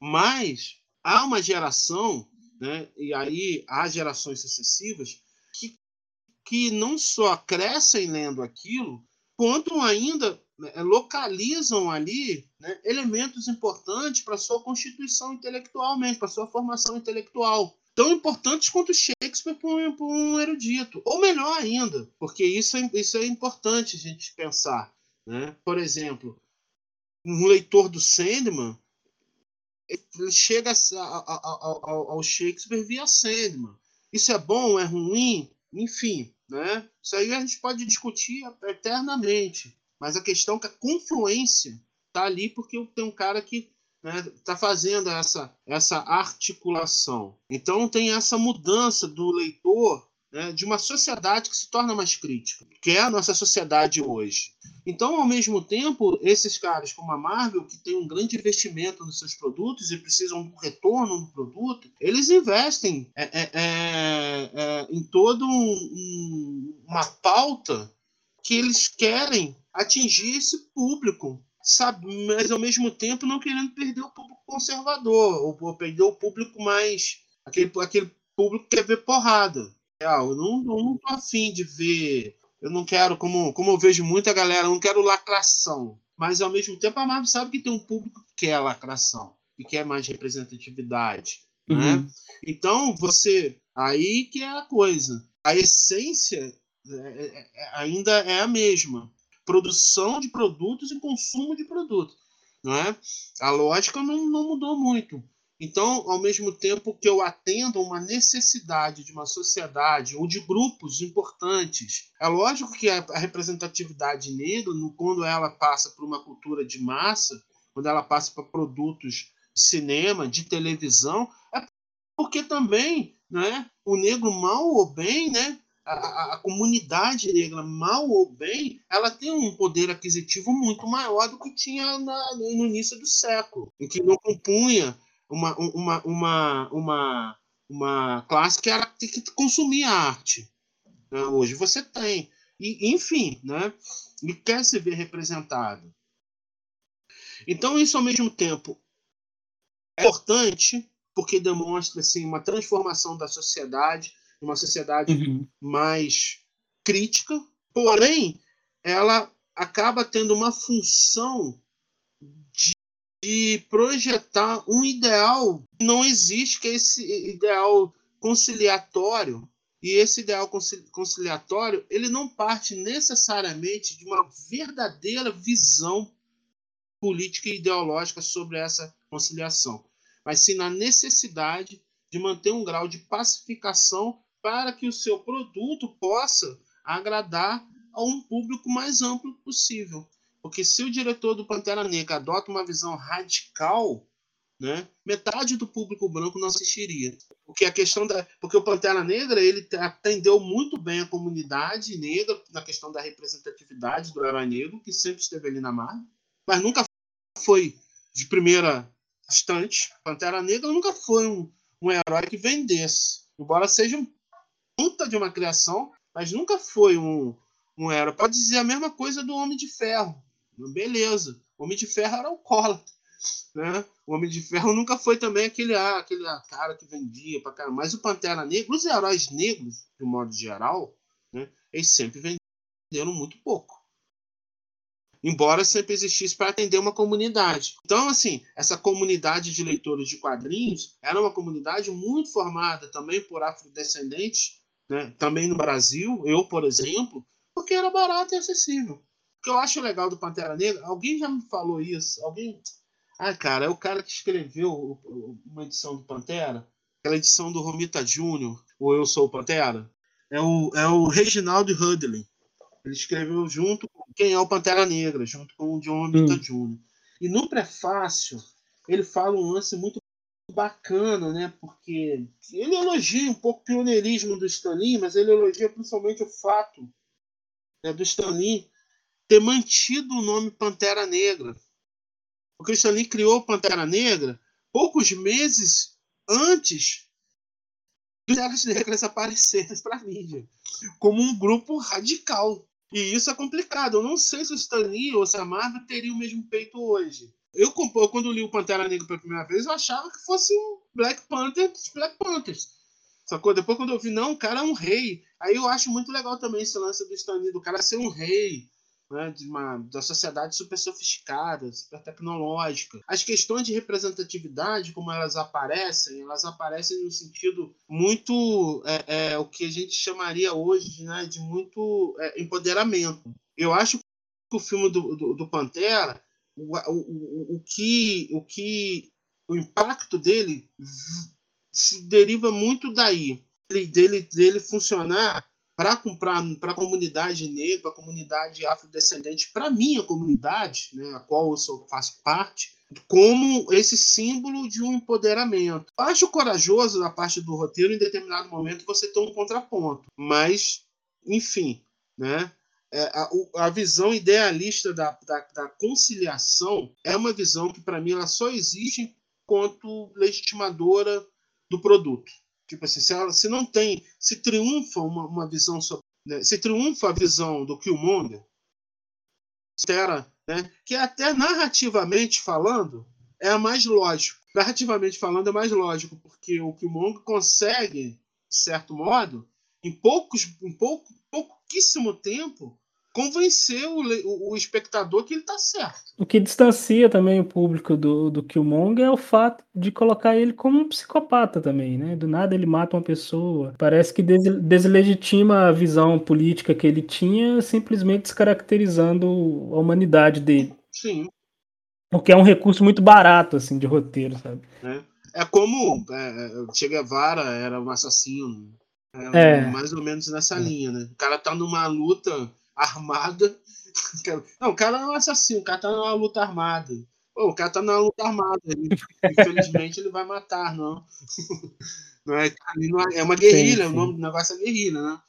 Mas há uma geração, né, e aí há gerações sucessivas, que, que não só crescem lendo aquilo, quanto ainda né, localizam ali né, elementos importantes para sua constituição intelectual mesmo, para sua formação intelectual. Tão importantes quanto Shakespeare para um, um, erudito. Ou melhor ainda, porque isso é, isso é importante a gente pensar. Né? Por exemplo, um leitor do Sandman ele chega ao Shakespeare via Sandman. Isso é bom, é ruim? Enfim, né? Isso aí a gente pode discutir eternamente. Mas a questão é que a confluência está ali porque tem um cara que está né, tá fazendo essa, essa articulação. Então tem essa mudança do leitor né, de uma sociedade que se torna mais crítica, que é a nossa sociedade hoje. Então, ao mesmo tempo, esses caras como a Marvel, que tem um grande investimento nos seus produtos e precisam do retorno do produto, eles investem é, é, é, é em toda um, um, uma pauta que eles querem atingir esse público, sabe? mas ao mesmo tempo não querendo perder o público conservador, ou perder o público mais. aquele, aquele público que quer ver porrada. Eu não, não tô afim de ver. Eu não quero, como, como eu vejo muita galera, eu não quero lacração. Mas ao mesmo tempo a Marvel sabe que tem um público que quer lacração e quer mais representatividade. Né? Uhum. Né? Então, você. Aí que é a coisa. A essência é, é, é, ainda é a mesma. Produção de produtos e consumo de produtos. Não é? A lógica não, não mudou muito. Então, ao mesmo tempo que eu atendo uma necessidade de uma sociedade ou de grupos importantes, é lógico que a, representatividade negra, quando ela passa por uma cultura de massa, quando ela passa para produtos de cinema, de televisão, é porque também né, o negro mal ou bem, né, a, a, comunidade negra, mal ou bem, ela tem um poder aquisitivo muito maior do que tinha na, no início do século, em que não compunha uma, uma, uma, uma, uma classe que era que consumia arte. Né? Hoje você tem. E, enfim, né? e quer se ver representado. Então, isso ao mesmo tempo é importante, porque demonstra assim, uma transformação da sociedade, uma sociedade uhum. mais crítica, porém, ela acaba tendo uma função de projetar um ideal que não existe, que é esse ideal conciliatório. E esse ideal conciliatório, ele não parte necessariamente de uma verdadeira visão política e ideológica sobre essa conciliação, mas sim na necessidade de manter um grau de pacificação para que o seu produto possa agradar a um público mais amplo possível. Porque se o diretor do Pantera Negra adota uma visão radical, né, metade do público branco não assistiria. Porque a questão da, porque o Pantera Negra ele atendeu muito bem a comunidade negra na questão da representatividade do herói negro que sempre esteve ali na Marvel, mas nunca foi de primeira instante. Pantera Negra nunca foi um, um herói que vendesse, embora seja um puta de uma criação, mas nunca foi um, um herói. Pode dizer a mesma coisa do Homem de Ferro. Beleza. O Homem de Ferro era alcoólatra. Né? O Homem de Ferro nunca foi também aquele, ah, aquele ah, cara que vendia pra caramba. Mas o Pantera Negra, os heróis negros, de modo geral, né, eles sempre venderam muito pouco. Embora sempre existisse para atender uma comunidade. Então, assim, essa comunidade de leitores de quadrinhos era uma comunidade muito formada também por afrodescendentes, né, também no Brasil, eu, por exemplo, porque era barato e acessível. O que eu acho legal do Pantera Negra, alguém já me falou isso, alguém. Ah, cara, é o cara que escreveu uma edição do Pantera, aquela edição do Romita Júnior, ou Eu Sou o Pantera. é o, é o Reginaldo Hudlin. Ele escreveu junto com quem é o Pantera Negra, junto com o John Romita hum. Jr. E no prefácio, ele fala um lance muito bacana, né? Porque ele elogia um pouco o pioneirismo do Stanley, mas ele elogia principalmente o fato né, do Stanley ter mantido o nome Pantera Negra. O Stanley criou Pantera Negra poucos meses antes dos Panteras Negras aparecerem para a mídia, como um grupo radical. E isso é complicado. Eu não sei se o Stanley ou se a Marvel teria o mesmo peito hoje. Eu, quando li o Pantera Negra pela primeira vez, eu achava que fosse um Black Panther dos Black Panthers. Sacou? Depois, quando eu vi, não, o cara é um rei. Aí eu acho muito legal também esse lance do Stanley, do cara ser um rei. Né, de uma da sociedade super sofisticada, super tecnológica. As questões de representatividade, como elas aparecem, elas aparecem no sentido muito é, é, o que a gente chamaria hoje né, de muito é, empoderamento. Eu acho que o filme do, do, do Pantera o, o, o, que, o que o impacto dele se deriva muito daí dele, dele funcionar para a comunidade negra, para a comunidade afrodescendente, para a minha comunidade, né, a qual eu sou, faço parte, como esse símbolo de um empoderamento. Acho corajoso da parte do roteiro, em determinado momento, você ter um contraponto, mas, enfim, né? é, a, a, visão idealista da, da, da, conciliação é uma visão que, para mim, ela só existe enquanto legitimadora do produto. Tipo assim, se, ela, se não tem, se triunfa uma, uma visão sobre, né, se triunfa a visão do Killmonger, será, né, que até narrativamente falando é mais lógico. Narrativamente falando é mais lógico, porque o Killmonger consegue, de certo modo, em poucos, em pouco, pouquíssimo tempo, convencer o, o, o, espectador que ele está certo. O que distancia também o público do, do Killmonger é o fato de colocar ele como um psicopata também, né? Do nada ele mata uma pessoa. Parece que des, deslegitima a visão política que ele tinha, simplesmente descaracterizando a humanidade dele. Sim. O que é um recurso muito barato, assim, de roteiro, sabe? É, é como é, Che Guevara era um assassino. É, é. mais ou menos nessa é. linha, né? O cara tá numa luta armada. Não, o cara não é um assassino, o cara tá numa luta armada. Pô, o cara tá numa luta armada. Infelizmente ele vai matar, não. Não é, é uma guerrilha, sim, sim. o nome do negócio é guerrilha, né?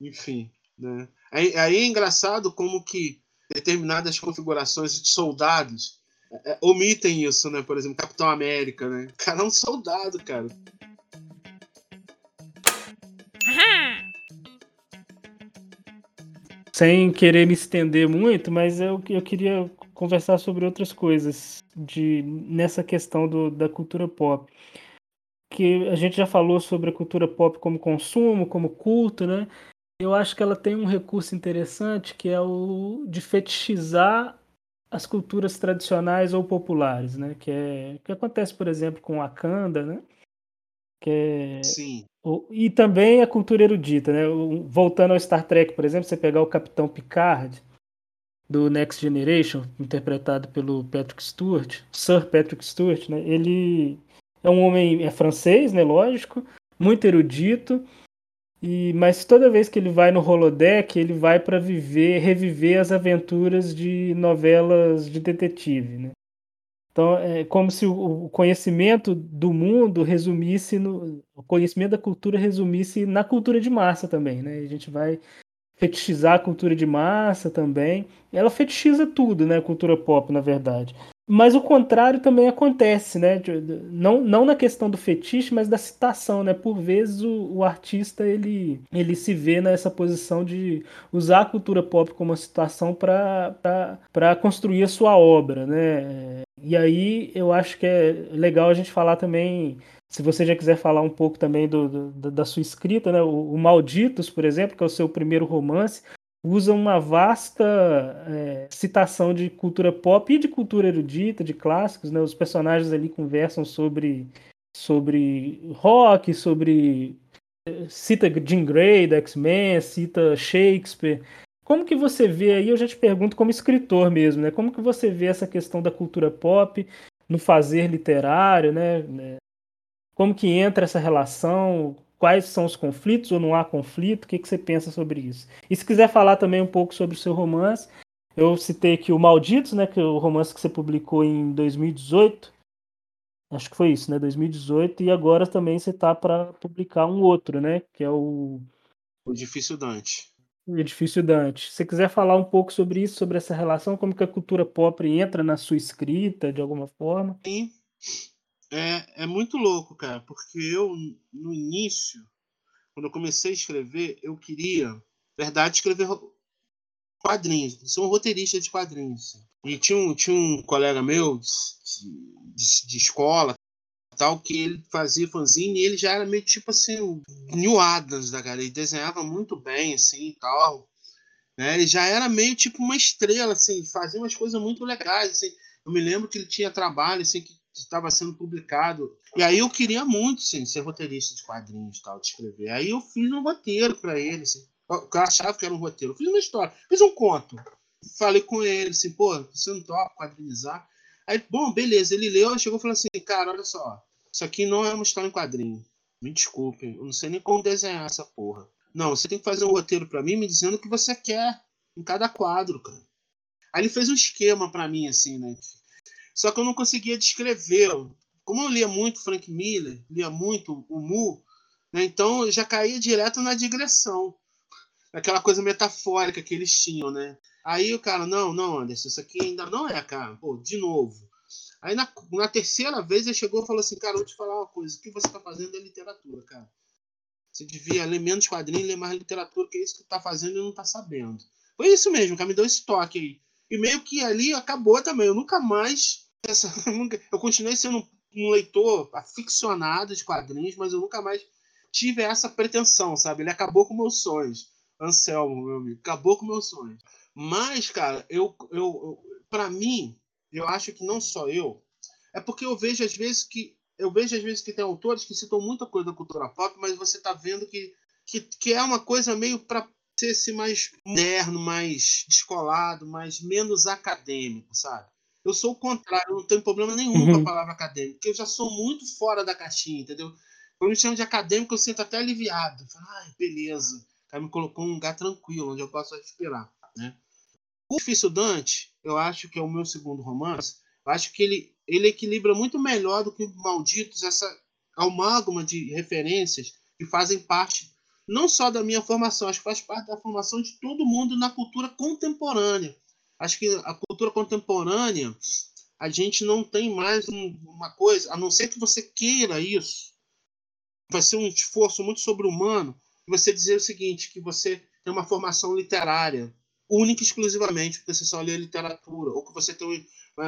Enfim. Né? Aí, aí é engraçado como que determinadas configurações de soldados é, é omitem isso, né? Por exemplo, Capitão América, né? O cara é um soldado, cara. Sem querer me estender muito, mas eu, eu queria conversar sobre outras coisas de nessa questão do, da cultura pop. Que a gente já falou sobre a cultura pop como consumo, como culto, né? Eu acho que ela tem um recurso interessante que é o de fetichizar as culturas tradicionais ou populares, né? Que é que acontece, por exemplo, com Wakanda, né? Que é, Sim. E também a cultura erudita, né? Voltando ao Star Trek, por exemplo, você pegar o Capitão Picard do Next Generation, interpretado pelo Patrick Stewart, Sir Patrick Stewart, né? Ele é um homem é francês, né? Lógico, muito erudito. E mas toda vez que ele vai no holodeck, ele vai para viver, reviver as aventuras de novelas de detetive, né? Então, é como se o conhecimento do mundo resumisse no. O conhecimento da cultura resumisse na cultura de massa também, né? A gente vai fetichizar a cultura de massa também. Ela fetichiza tudo, né? A cultura pop, na verdade. Mas o contrário também acontece, né? Não, não na questão do fetiche, mas da citação, né? Por vezes o, o, artista ele, ele se vê nessa posição de usar a cultura pop como uma citação para construir a sua obra, né? E aí eu acho que é legal a gente falar também, se você já quiser falar um pouco também do, do da sua escrita, né? O, o Malditos, por exemplo, que é o seu primeiro romance, usa uma vasta é, citação de cultura pop e de cultura erudita, de clássicos, né? Os personagens ali conversam sobre, sobre rock, sobre é, cita Jean Grey da X-Men, cita Shakespeare. Como que você vê aí, eu já te pergunto como escritor mesmo, né? Como que você vê essa questão da cultura pop no fazer literário, né? Como que entra essa relação? quais são os conflitos ou não há conflito? O que, que você pensa sobre isso? E se quiser falar também um pouco sobre o seu romance, eu citei aqui o Malditos, né, que é o romance que você publicou em 2018. Acho que foi isso, né, 2018, e agora também você tá para publicar um outro, né, que é o o Edifício Dante. Edifício Dante. Se você quiser falar um pouco sobre isso, sobre essa relação, como que a cultura pop entra na sua escrita de alguma forma? Sim. É, é muito louco, cara, porque eu, no início, quando eu comecei a escrever, eu queria, verdade, escrever quadrinhos, ser um roteirista de quadrinhos. E tinha um, tinha um colega meu de, de, de escola, tal, que ele fazia fanzine e ele já era meio tipo assim, o New Adams da galera. Ele desenhava muito bem, assim, e tal. Né? Ele já era meio tipo uma estrela, assim, fazia umas coisas muito legais, assim. Eu me lembro que ele tinha trabalho, assim, que estava sendo publicado. E aí eu queria muito, assim, ser roteirista de quadrinhos tal, de escrever. Aí eu fiz um roteiro para ele, assim. Eu achava que era um roteiro. Eu fiz uma história, fiz um conto. Falei com ele, assim, pô, você não topa quadrinizar? Aí, bom, beleza, ele leu, chegou e falou assim, cara, olha só, isso aqui não é uma história em quadrinho. Me desculpem, eu não sei nem como desenhar essa porra. Não, você tem que fazer um roteiro para mim me dizendo o que você quer em cada quadro, cara. Aí ele fez um esquema para mim, assim, né? Só que eu não conseguia descrever. Como eu lia muito Frank Miller, lia muito o Mu, né? então eu já caía direto na digressão. Aquela coisa metafórica que eles tinham, né? Aí o cara, não, não, Anderson, isso aqui ainda não é, cara. Pô, de novo. Aí na, na terceira vez ele chegou e falou assim, cara, vou te falar uma coisa, o que você está fazendo é literatura, cara. Você devia ler menos quadrinhos ler mais literatura, que é isso que está fazendo e não está sabendo. Foi isso mesmo, cara, me deu esse toque aí. E meio que ali acabou também. Eu nunca mais. Essa, eu continuei sendo um leitor aficionado de quadrinhos, mas eu nunca mais tive essa pretensão, sabe? Ele acabou com meus sonhos. Anselmo, meu amigo, acabou com meus sonhos. Mas, cara, eu, eu, para mim, eu acho que não só eu, é porque eu vejo às vezes que eu vejo às vezes que tem autores que citam muita coisa da cultura pop, mas você está vendo que, que, que é uma coisa meio para ser esse mais moderno, mais descolado, mais menos acadêmico, sabe? Eu sou o contrário, eu não tenho problema nenhum uhum. com a uhum. palavra acadêmico, porque eu já sou muito fora da caixinha, entendeu? Quando me chamam de acadêmico, eu sinto até aliviado. Ai, beleza. O cara me colocou num lugar tranquilo, onde eu posso respirar, né? O Difícil Dante, eu acho que é o meu segundo romance, eu acho que ele, ele equilibra muito melhor do que Malditos essa amálgama de referências que fazem parte não só da minha formação, acho que faz parte da formação de todo mundo na cultura contemporânea. Acho que a cultura contemporânea, a gente não tem mais um, uma coisa, a não ser que você queira isso, vai ser um esforço muito sobre-humano, você dizer o seguinte, que você tem uma formação literária, única e exclusivamente porque você só lê literatura, ou que você tem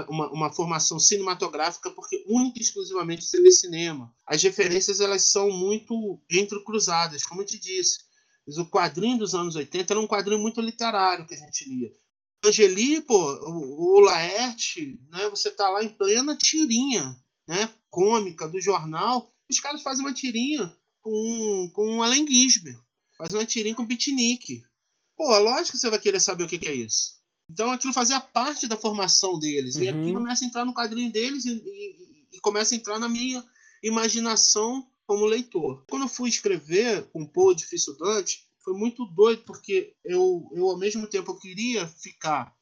uma, uma formação cinematográfica porque única e exclusivamente você lê cinema. As referências elas são muito entrecruzadas, como eu te disse. O quadrinho dos anos 80 era um quadrinho muito literário que a gente lia. Angeli, pô, o, Laerte, né, você tá lá em plena tirinha né, cômica do jornal, os caras fazem uma tirinha com, com um Allen fazem uma tirinha com beatnik. Pô, lógico que você vai querer saber o que, que é isso. Então aquilo fazia parte da formação deles. Uhum. E aquilo começa a entrar no quadrinho deles e, e, e, começa a entrar na minha imaginação como leitor. Quando eu fui escrever um Pô Difícil Dante, foi muito doido, porque eu, eu ao mesmo tempo eu queria ficar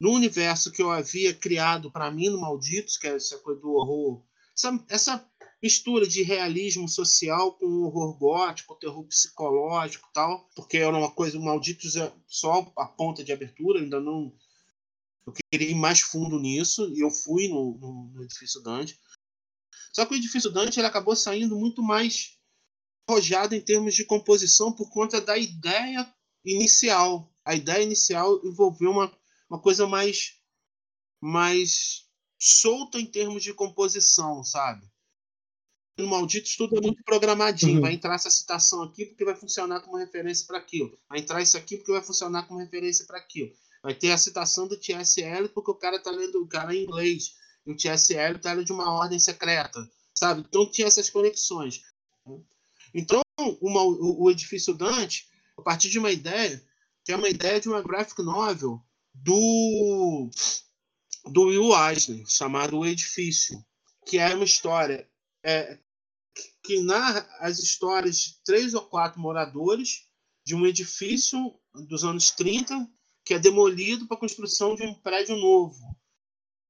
no universo que eu havia criado para mim no Malditos, que é essa coisa do horror. Essa, essa mistura de realismo social com horror gótico, terror psicológico tal, porque era uma coisa, Malditos é só a ponta de abertura, ainda não. Eu queria ir mais fundo nisso, e eu fui no, no, no Edifício Dante. Só que o Edifício Dante ele acabou saindo muito mais arrojado em termos de composição por conta da ideia inicial. A ideia inicial envolveu uma, uma coisa mais, mais solta em termos de composição, sabe? No Malditos tudo é muito programadinho. Uhum. Vai entrar essa citação aqui porque vai funcionar como referência para aquilo. Vai entrar isso aqui porque vai funcionar como referência para aquilo. Vai ter a citação do TSL porque o cara tá lendo o cara em inglês. E o TSL tá lendo de uma ordem secreta. Sabe? Então tinha essas conexões. Então, uma, o, o Edifício Dante, a partir de uma ideia, que é uma ideia de uma graphic novel do, do Will Eisner, chamado O Edifício, que é uma história é, que narra as histórias de três ou quatro moradores de um edifício dos anos 30 que é demolido para a construção de um prédio novo.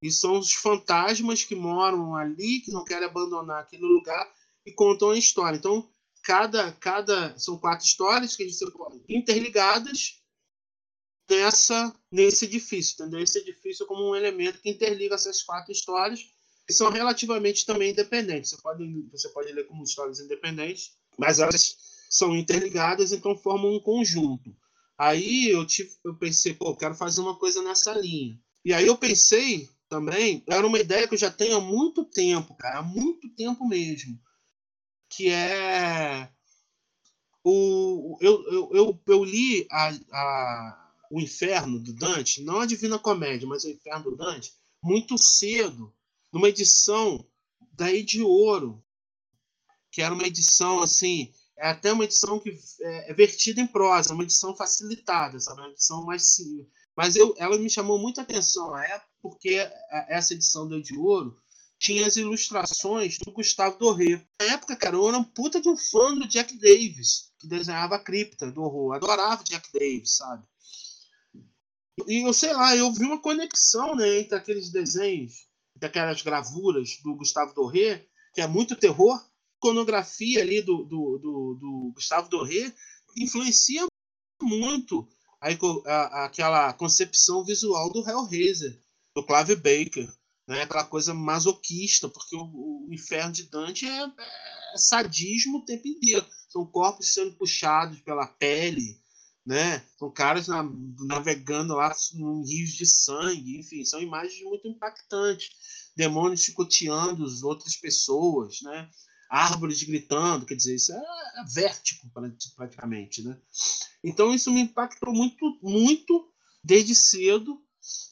E são os fantasmas que moram ali, que não querem abandonar aquele lugar e contam a história. Então, cada, cada são quatro histórias que interligadas nessa nesse edifício, entendeu? Esse edifício como um elemento que interliga essas quatro histórias que são relativamente também independentes. Você pode você pode ler como histórias independentes, mas elas são interligadas, então formam um conjunto. Aí eu tive, eu pensei, pô, quero fazer uma coisa nessa linha. E aí eu pensei também, era uma ideia que eu já tenho há muito tempo, cara, há muito tempo mesmo, que é o eu, eu, eu, eu li a, a, o Inferno do Dante, não a Divina Comédia, mas o Inferno do Dante, muito cedo, numa edição daí de ouro, que era uma edição assim é até uma edição que é, é vertida em prosa, uma edição facilitada, sabe? Uma edição mais simples. Mas eu, ela me chamou muita atenção é porque essa edição do de Ouro tinha as ilustrações do Gustavo Doré. Na época, cara, eu era um puta de um fã do Jack Davis, que desenhava a cripta do horror. Adorava Jack Davis, sabe? E eu sei lá, eu vi uma conexão né, entre aqueles desenhos, aquelas gravuras do Gustavo Doré, que é muito terror, iconografia ali do, do, do, do Gustavo Doré influencia muito a, a, aquela concepção visual do Hellraiser, do Clive Baker. Né? Aquela coisa masoquista, porque o, o inferno de Dante é, é, sadismo o tempo inteiro. São corpos sendo puxados pela pele, né? São caras na, navegando lá em rios de sangue, enfim, são imagens muito impactantes. Demônios chicoteando as outras pessoas, né? árvores gritando, quer dizer, isso é, é vértigo praticamente, né? Então isso me impactou muito, muito desde cedo,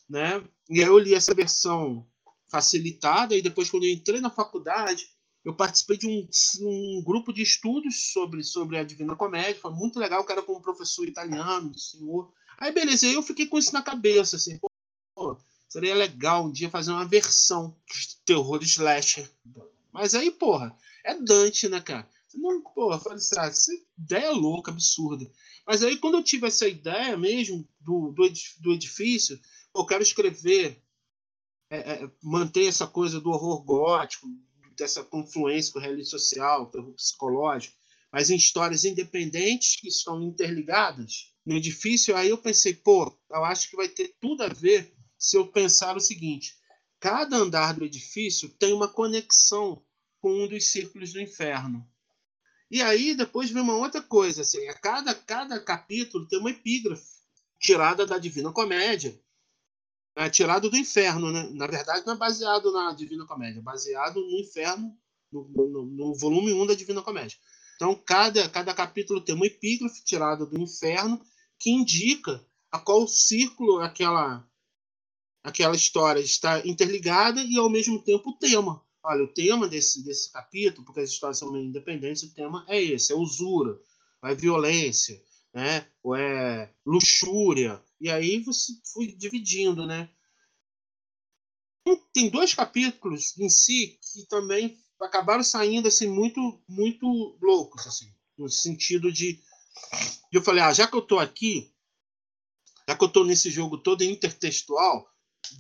né? E aí eu li essa versão facilitada e depois quando eu entrei na faculdade eu participei de um, um grupo de estudos sobre, sobre a Divina Comédia, foi muito legal, o cara com um professor italiano, senhor. Aí beleza, aí eu fiquei com isso na cabeça, assim, pô, seria legal um dia fazer uma versão de terror slasher. Mas aí, porra, é Dante, né, cara? Não, porra, falei assim, ah, essa ideia é louca, absurda. Mas aí, quando eu tive essa ideia mesmo do, do edifício, eu quero escrever, é, é, manter essa coisa do horror gótico, dessa confluência com o realismo social, terror psicológico, mas em histórias independentes que estão interligadas no edifício. Aí eu pensei, pô, eu acho que vai ter tudo a ver se eu pensar o seguinte: cada andar do edifício tem uma conexão com um dos círculos do inferno. E aí depois vem uma outra coisa, assim, a cada, cada capítulo tem uma epígrafe tirada da Divina Comédia, é, tirado do inferno, né? Na verdade não é baseado na Divina Comédia, é baseado no inferno, no, no, no volume 1 da Divina Comédia. Então cada, cada capítulo tem uma epígrafe tirada do inferno que indica a qual círculo aquela aquela história está interligada e ao mesmo tempo o tema. Olha, o tema desse, desse capítulo, porque as histórias são meio independentes, o tema é esse: é usura, é violência, né? ou é luxúria. E aí você foi dividindo, né? Tem dois capítulos em si que também acabaram saindo assim muito muito loucos assim, no sentido de eu falei, ah, já que eu tô aqui, já que eu tô nesse jogo todo intertextual,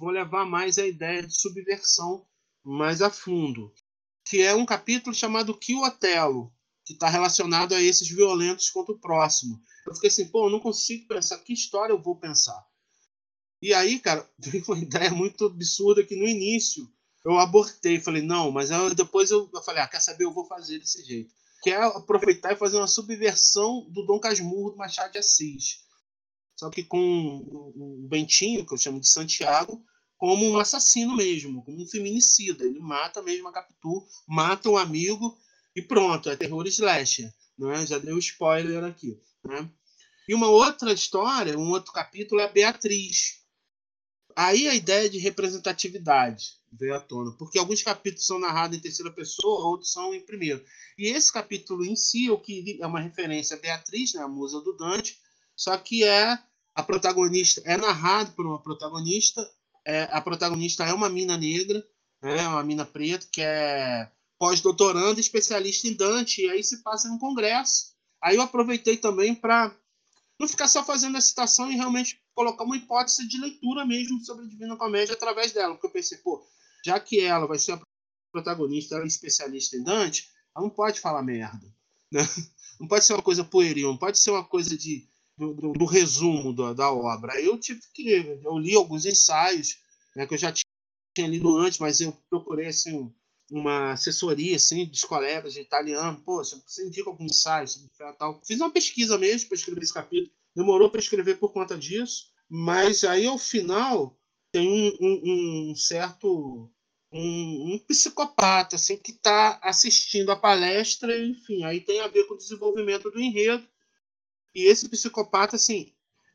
vou levar mais a ideia de subversão mais a fundo, que é um capítulo chamado Que o Otelo, que está relacionado a esses violentos contra o próximo. Eu fiquei assim, pô, eu não consigo pensar que história eu vou pensar. E aí, cara, veio uma ideia muito absurda que no início eu abortei, falei, não, mas eu, depois eu, eu, falei, ah, quer saber, eu vou fazer desse jeito. Que é aproveitar e fazer uma subversão do Dom Casmurro do Machado de Assis. Só que com o Bentinho, que eu chamo de Santiago, como um assassino mesmo, como um feminicida. Ele mata mesmo a Capitu, mata um amigo e pronto, é terror slasher. Né? Já deu spoiler aqui. Né? E uma outra história, um outro capítulo é Beatriz. Aí a ideia de representatividade veio à tona, porque alguns capítulos são narrados em terceira pessoa, outros são em primeiro. E esse capítulo em si, o que é uma referência a Beatriz, né, a musa do Dante, só que é a protagonista é narrado por uma protagonista é, a protagonista é uma mina negra, né, uma mina preta, que é pós-doutorando especialista em Dante, e aí se passa no congresso. Aí eu aproveitei também para não ficar só fazendo a citação e realmente colocar uma hipótese de leitura mesmo sobre a Divina Comédia através dela, porque eu pensei, pô, já que ela vai ser a protagonista, ela é especialista em Dante, ela não pode falar merda, né? Não pode ser uma coisa pueril, não pode ser uma coisa de do, do, do resumo da, da obra. Eu tive que eu li alguns ensaios, né, que eu já tinha lido antes, mas eu procurei assim uma assessoria assim dos colegas de italiano, pô, você indica algum ensaio tal. Fiz uma pesquisa mesmo para escrever esse capítulo. Demorou para escrever por conta disso, mas aí ao final tem um, um, um certo um, um, psicopata assim que está assistindo a palestra, enfim, aí tem a ver com o desenvolvimento do enredo. E esse psicopata assim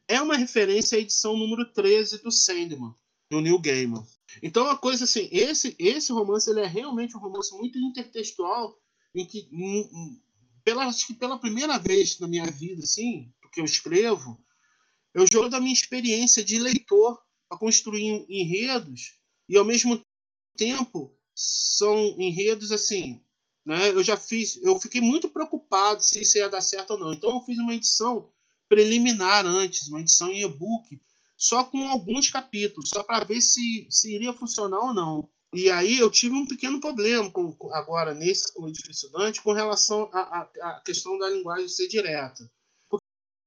é uma referência à edição número 13 do Sandman, do Neil Gaiman. Então a coisa assim, esse esse romance ele é realmente um romance muito intertextual em que pela acho que pela primeira vez na minha vida assim, porque eu escrevo, eu jogo da minha experiência de leitor para construir enredos e ao mesmo tempo são enredos assim, né? Eu já fiz, eu fiquei muito preocupado se isso ia dar certo ou não. Então eu fiz uma edição preliminar antes, uma edição em e-book só com alguns capítulos, só para ver se, se iria funcionar ou não. E aí eu tive um pequeno problema com, agora nesse com o estudante com relação à questão da linguagem ser direta.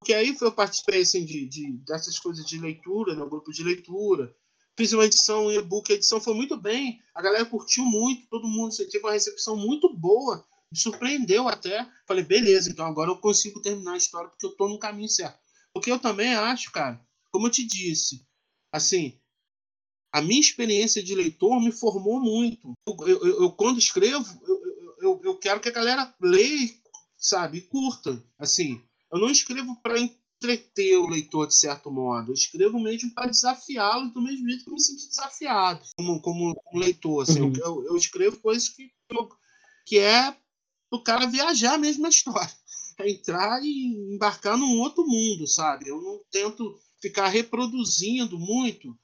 Porque aí eu participei assim, de, de, dessas coisas de leitura, no grupo de leitura. Fiz uma edição em e-book, a edição foi muito bem, a galera curtiu muito, todo mundo teve uma recepção muito boa, me surpreendeu até. Falei, beleza, então agora eu consigo terminar a história porque eu estou no caminho certo. Porque eu também acho, cara, como eu te disse, assim, a minha experiência de leitor me formou muito. Eu, eu, eu quando escrevo, eu, eu, quero que a galera leia, sabe, curta. Assim, eu não escrevo para entreter o leitor de certo modo. Eu escrevo mesmo para desafiá-lo do mesmo jeito que eu me sinto desafiado como, como, como leitor. Assim, uhum. eu, eu, escrevo coisas que, que é o cara viajar mesmo na história. É entrar e embarcar num outro mundo, sabe? Eu não tento ficar reproduzindo muito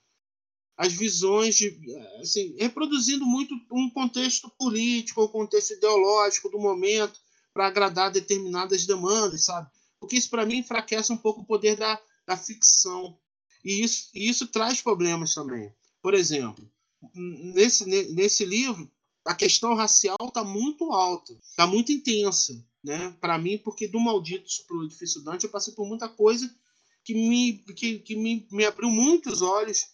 as visões de assim, reproduzindo muito um contexto político ou contexto ideológico do momento para agradar determinadas demandas, sabe? Porque isso para mim enfraquece um pouco o poder da, da ficção. E isso, e isso traz problemas também. Por exemplo, nesse, nesse livro, a questão racial está muito alta, está muito intensa. Né? Para mim, porque do Malditos para o Edifício Dante, eu passei por muita coisa que me, que, que me, me abriu muitos olhos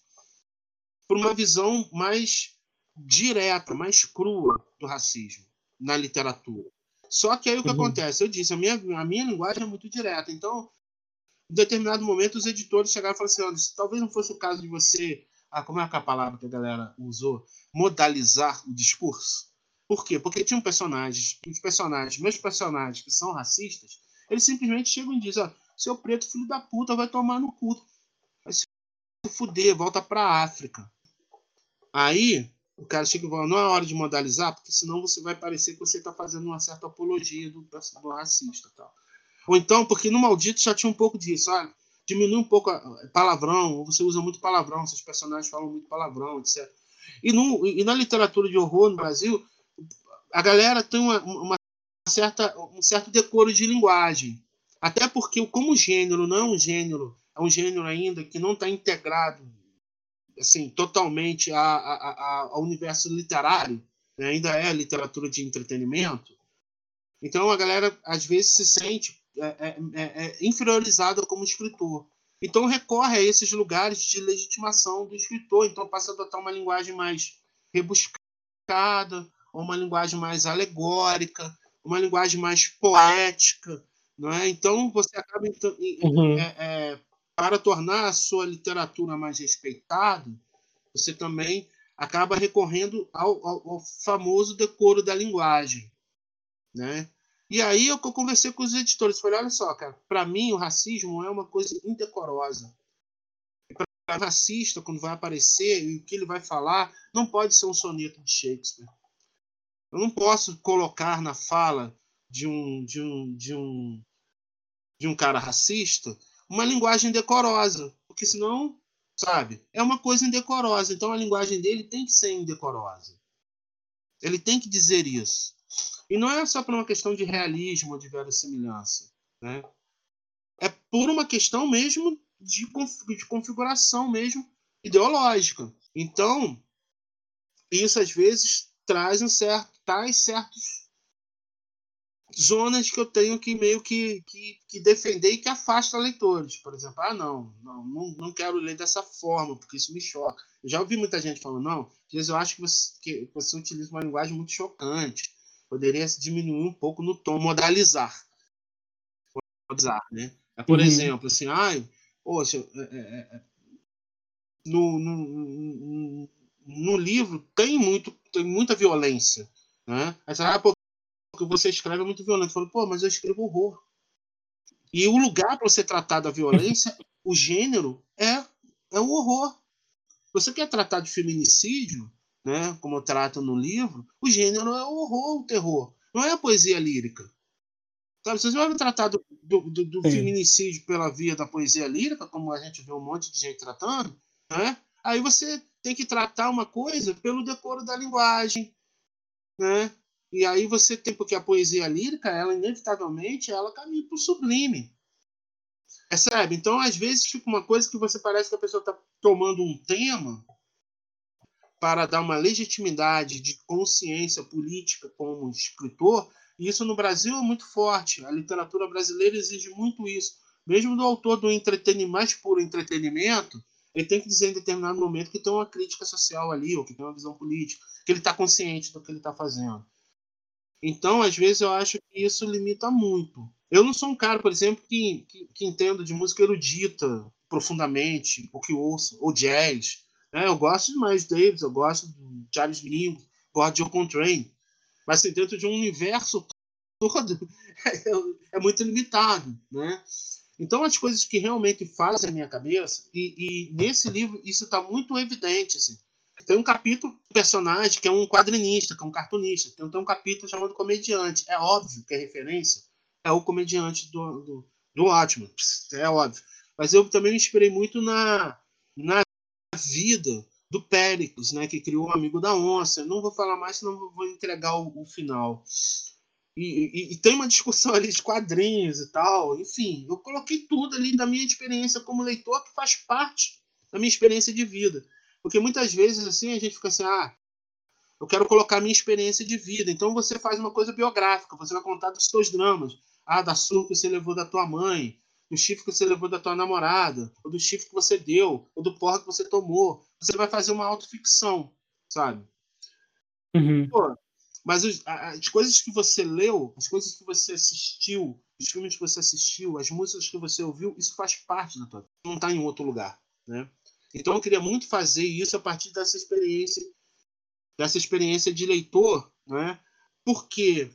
para uma visão mais direta, mais crua do racismo na literatura. Só que aí o que uhum. acontece? Eu disse, a minha, a minha linguagem é muito direta. Então, em determinado momento, os editores chegaram e falaram assim: talvez não fosse o caso de você. Ah, como é, é a palavra que a galera usou? Modalizar o discurso. Por quê? Porque tinham personagens, os personagens, meus personagens que são racistas, eles simplesmente chegam e dizem: ó, seu preto filho da puta vai tomar no cu. Vai se fuder, volta pra África. Aí o cara chega e fala, não é hora de modalizar, porque senão você vai parecer que você está fazendo uma certa apologia do, do racista. Tal. Ou então, porque no Maldito já tinha um pouco disso, olha, diminui um pouco a, palavrão, você usa muito palavrão, seus personagens falam muito palavrão, etc. E, no, e na literatura de horror no Brasil, a galera tem uma, uma certa, um certo decoro de linguagem. Até porque, como gênero não é um gênero, é um gênero ainda que não está integrado assim, totalmente a, a, a, ao universo literário, né? ainda é literatura de entretenimento. Então a galera às vezes se sente é, é, é, é inferiorizada como escritor. Então recorre a esses lugares de legitimação do escritor. Então passa a adotar uma linguagem mais rebuscada, ou uma linguagem mais alegórica, uma linguagem mais poética, não é? Então você acaba então, uhum. é, é, para tornar a sua literatura mais respeitada, você também acaba recorrendo ao, ao, ao famoso decoro da linguagem, né? E aí eu conversei com os editores, falei, olha só, cara, para mim o racismo é uma coisa indecorosa. Para racista, quando vai aparecer e o que ele vai falar, não pode ser um soneto de Shakespeare. Eu não posso colocar na fala de um, de um, de um de um cara racista uma linguagem decorosa, porque senão, sabe, é uma coisa indecorosa. Então a linguagem dele tem que ser indecorosa. Ele tem que dizer isso. E não é só por uma questão de realismo ou de verossimilhança. Né? É por uma questão mesmo de, de configuração mesmo ideológica. Então, isso às vezes traz um certo, traz certos zonas que eu tenho que meio que, que, que, defender e que afasta leitores. Por exemplo, ah, não, não, não, quero ler dessa forma, porque isso me choca. Eu já ouvi muita gente falando, não, às vezes eu acho que você, que você utiliza uma linguagem muito chocante. Poderia diminuir um pouco no tom, modalizar. Modalizar, né? É, por uhum. exemplo, assim, ai, poxa, é, é, é, no, no, no livro tem, muito, tem muita violência. Né? Aí você, ah, pô, que você escreve é muito violento. Eu falo, pô, mas eu escrevo horror. E o lugar para você tratar da violência, o gênero, é, é o horror. Você quer tratar de feminicídio, né, como eu trato no livro, o gênero é o horror, o terror. Não é a poesia lírica. Sabe, você vai tratar do, do, do, do feminicídio pela via da poesia lírica, como a gente vê um monte de gente tratando, né? aí você tem que tratar uma coisa pelo decoro da linguagem, né? E aí você tem, porque a poesia lírica, ela inevitavelmente, ela caminha para o sublime. Percebe? Então, às vezes, fica uma coisa que você parece que a pessoa está tomando um tema para dar uma legitimidade de consciência política como escritor, e isso no Brasil é muito forte. A literatura brasileira exige muito isso. Mesmo do autor do entretenimento, mais puro entretenimento, ele tem que dizer em determinado momento que tem uma crítica social ali, ou que tem uma visão política, que ele está consciente do que ele está fazendo. Então, às vezes, eu acho que isso limita muito. Eu não sou um cara, por exemplo, que, que, que entendo de música erudita profundamente, ou que ouço, ou jazz. Né? Eu gosto de Miles Davis, eu gosto de Charles Mingus, gosto de John Coltrane. Mas assim, dentro de um universo todo, é, é muito limitado. Né? Então, as coisas que realmente fazem a minha cabeça, e, e nesse livro isso está muito evidente. Assim. Tem um capítulo personagem que é um quadrinista, que é um cartunista. Tem, tem um capítulo chamado Comediante. É óbvio que a referência é o comediante do, do, do Watchmen. É óbvio. Mas eu também me inspirei muito na, na vida do Péricles, né, que criou o Amigo da Onça. Não vou falar mais, senão vou entregar o, o final. E, e, e, tem uma discussão ali de quadrinhos e tal. Enfim, eu coloquei tudo ali da minha experiência como leitor, que faz parte da minha experiência de vida. Porque muitas vezes assim a gente fica assim, ah, eu quero colocar minha experiência de vida. Então você faz uma coisa biográfica, você vai contar dos seus dramas. Ah, da surra que você levou da tua mãe, do chifre que você levou da tua namorada, ou do chifre que você deu, ou do porra que você tomou. Você vai fazer uma autoficção, sabe? Uhum. Pô, mas os, as coisas que você leu, as coisas que você assistiu, os filmes que você assistiu, as músicas que você ouviu, isso faz parte da tua vida. Não está em outro lugar, né? Então eu queria muito fazer isso a partir dessa experiência, dessa experiência de leitor, né? Porque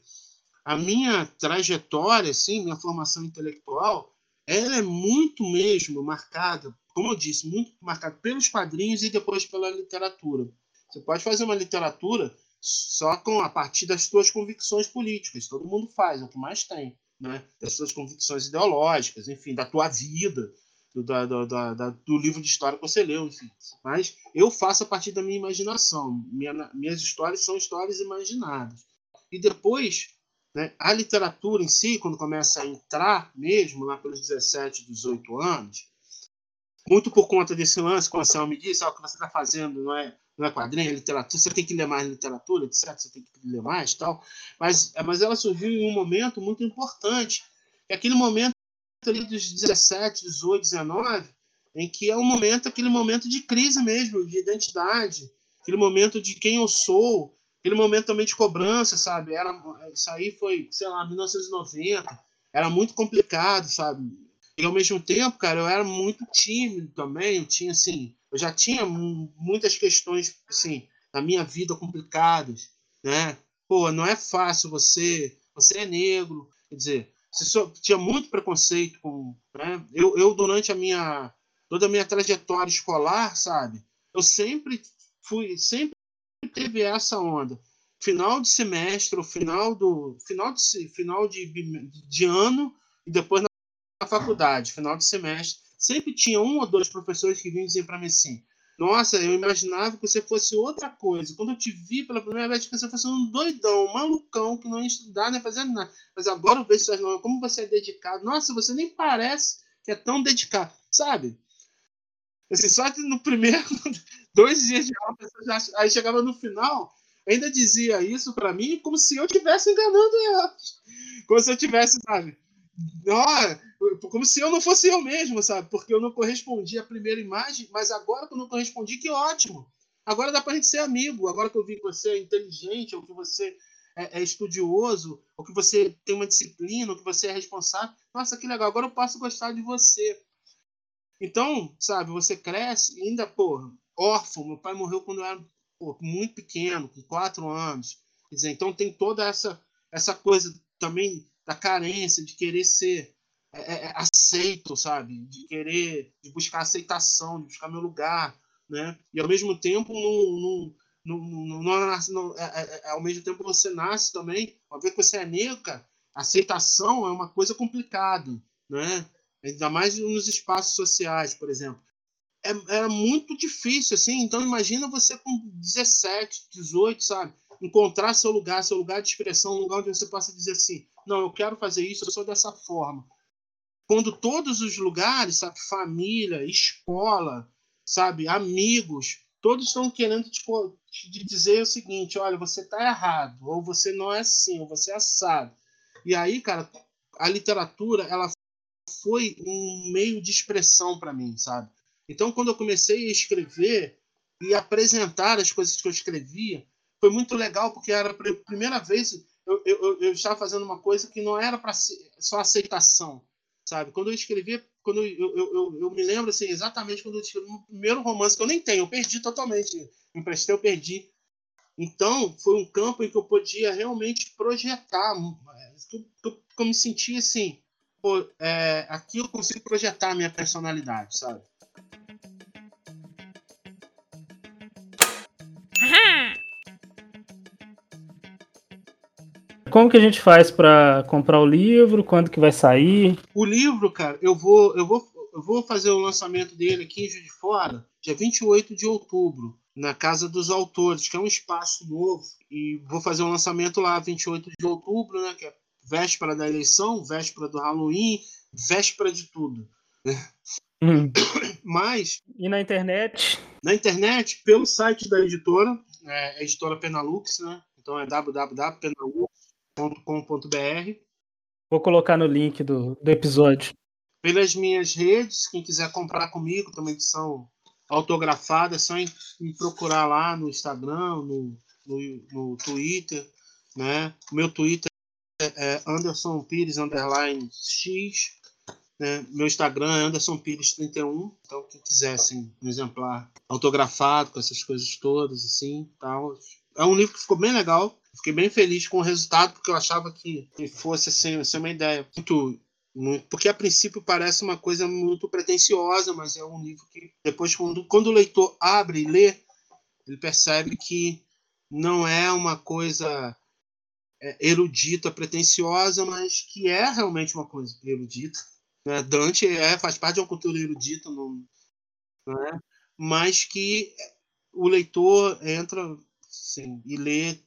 a minha trajetória, assim, minha formação intelectual, ela é muito mesmo marcada, como eu disse, muito marcada pelos quadrinhos e depois pela literatura. Você pode fazer uma literatura só com a partir das suas convicções políticas, todo mundo faz, é o que mais tem, né? Das suas convicções ideológicas, enfim, da tua vida, do, do livro de história que você leu, enfim. Mas eu faço a partir da minha imaginação. Minha, minhas histórias são histórias imaginadas. E depois, né, a literatura em si, quando começa a entrar mesmo, lá pelos 17, 18 anos, muito por conta desse lance, como a Selma me disse, ah, o que você está fazendo não é, não é quadrinho, é literatura, você tem que ler mais literatura, etc., você tem que ler mais tal. Mas, mas ela surgiu em um momento muito importante, é aquele momento ali dos 17, 18, 19, em que é um momento, aquele momento de crise mesmo, de identidade, aquele momento de quem eu sou, aquele momento também de cobrança, sabe? Era, isso aí foi, sei lá, 1990, era muito complicado, sabe? E ao mesmo tempo, cara, eu era muito tímido também, eu tinha assim, eu já tinha muitas questões assim na minha vida complicadas, né? Pô, não é fácil você, você é negro, quer dizer, tinha muito preconceito com. Né? Eu, eu, durante a minha. toda a minha trajetória escolar, sabe? Eu sempre fui. sempre teve essa onda. Final de semestre, final do. final de, final de, de ano e depois na faculdade, final de semestre. Sempre tinha um ou dois professores que vinham dizer para mim assim: Nossa, eu imaginava que você fosse outra coisa. Quando eu te vi pela primeira vez, que você fosse um doidão, um malucão, que não ia estudar, nem fazer nada. Mas agora eu vejo suas nomes, como você é dedicado. Nossa, você nem parece que é tão dedicado, sabe? Assim, só que no primeiro, dois dias de aula, aí chegava no final, ainda dizia isso para mim como se eu estivesse enganando ela. Como se eu tivesse, sabe? Como se eu não fosse eu mesmo, sabe? Porque eu não correspondi à primeira imagem, mas agora que eu não correspondi, que ótimo. Agora dá pra gente ser amigo. Agora que eu vi que você é inteligente, ou que você é, é estudioso, ou que você tem uma disciplina, ou que você é responsável. Nossa, que legal. Agora eu posso gostar de você. Então, sabe, você cresce ainda, pô, órfão. Meu pai morreu quando eu era pô, muito pequeno, com quatro anos. Quer dizer, então tem toda essa, essa coisa também da carência, de querer ser é, é, é, aceito, sabe? De querer, de buscar aceitação, de buscar meu lugar, né? E ao mesmo tempo, não, não, não, não, não é, é, ao mesmo tempo você nasce também, ao ver que você é negro, cara, aceitação é uma coisa complicada, né? Ainda mais nos espaços sociais, por exemplo. É, era muito difícil, assim. Então, imagina você com 17, 18, sabe? Encontrar seu lugar, seu lugar de expressão, um lugar onde você possa dizer assim: não, eu quero fazer isso, eu sou dessa forma. Quando todos os lugares, sabe, família, escola, sabe, amigos, todos estão querendo te, te dizer o seguinte: olha, você está errado, ou você não é assim, ou você é assado. E aí, cara, a literatura, ela foi um meio de expressão para mim, sabe? Então, quando eu comecei a escrever e apresentar as coisas que eu escrevia, foi muito legal, porque era a primeira vez eu, eu, eu estava fazendo uma coisa que não era para só aceitação, sabe? Quando eu escrevi, quando eu, eu, eu, me lembro assim, exatamente quando eu escrevi o primeiro romance que eu nem tenho, eu perdi totalmente, emprestei, eu perdi. Então, foi um campo em que eu podia realmente projetar, que eu, que eu me sentia assim, pô, é, aqui eu consigo projetar a minha personalidade, sabe? Como que a gente faz para comprar o livro? Quando que vai sair? O livro, cara, eu vou, eu vou, eu vou fazer o lançamento dele aqui em Juiz de Fora, dia 28 de outubro, na Casa dos Autores, que é um espaço novo. E vou fazer o lançamento lá 28 de outubro, né, que é véspera da eleição, véspera do Halloween, véspera de tudo. Né? Hum. Mas. E na internet? Na internet, pelo site da editora, é, a editora Penalux, né? Então é www.penalux com.br Vou colocar no link do, do episódio. Pelas minhas redes, quem quiser comprar comigo, também edição autografada, é só me procurar lá no Instagram, no, no, no Twitter. Né? O meu Twitter é Anderson Pires underline X. Né? Meu Instagram é Anderson Pires 31. Então, quem quiser assim, um exemplar autografado com essas coisas todas, assim, tal. É um livro que ficou bem legal. Fiquei bem feliz com o resultado, porque eu achava que, fosse assim, ser uma ideia muito. Porque a princípio parece uma coisa muito pretensiosa, mas é um livro que depois, quando, quando o leitor abre e lê, ele percebe que não é uma coisa é, erudita, pretensiosa, mas que é realmente uma coisa erudita. Né? Dante é, faz parte de uma cultura erudita, não, não é? mas que o leitor entra sim, e lê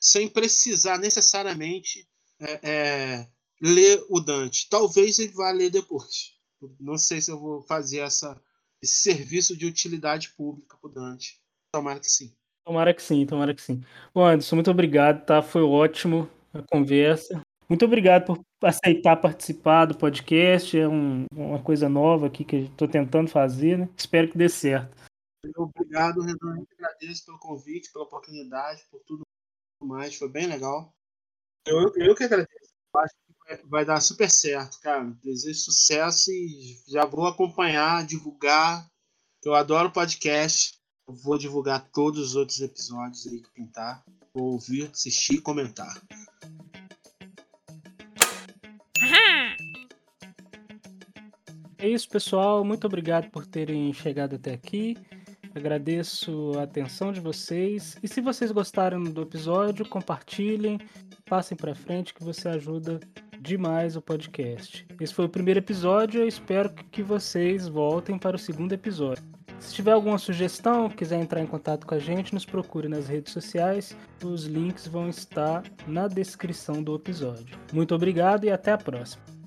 sem precisar necessariamente é, é, ler o Dante. Talvez ele vá ler depois. Não sei se eu vou fazer essa, esse serviço de utilidade pública para o Dante. Tomara que sim. Tomara que sim, tomara que sim. Bom, Anderson, muito obrigado, tá? Foi ótimo a conversa. Muito obrigado por aceitar participar do podcast. É um, uma coisa nova aqui que estou tentando fazer, né? Espero que dê certo. Obrigado, Renan. Agradeço pelo convite, pela oportunidade, por tudo mais, foi bem legal. Eu, eu que agradeço. Acho que vai dar super certo, cara. Desejo sucesso e já vou acompanhar, divulgar. Eu adoro podcast. Eu vou divulgar todos os outros episódios aí que pintar. Vou ouvir, assistir e comentar. É isso, pessoal. Muito obrigado por terem chegado até aqui. Agradeço a atenção de vocês. E se vocês gostaram do episódio, compartilhem, passem para frente que você ajuda demais o podcast. Esse foi o primeiro episódio, eu espero que vocês voltem para o segundo episódio. Se tiver alguma sugestão, quiser entrar em contato com a gente, nos procure nas redes sociais. Os links vão estar na descrição do episódio. Muito obrigado e até a próxima.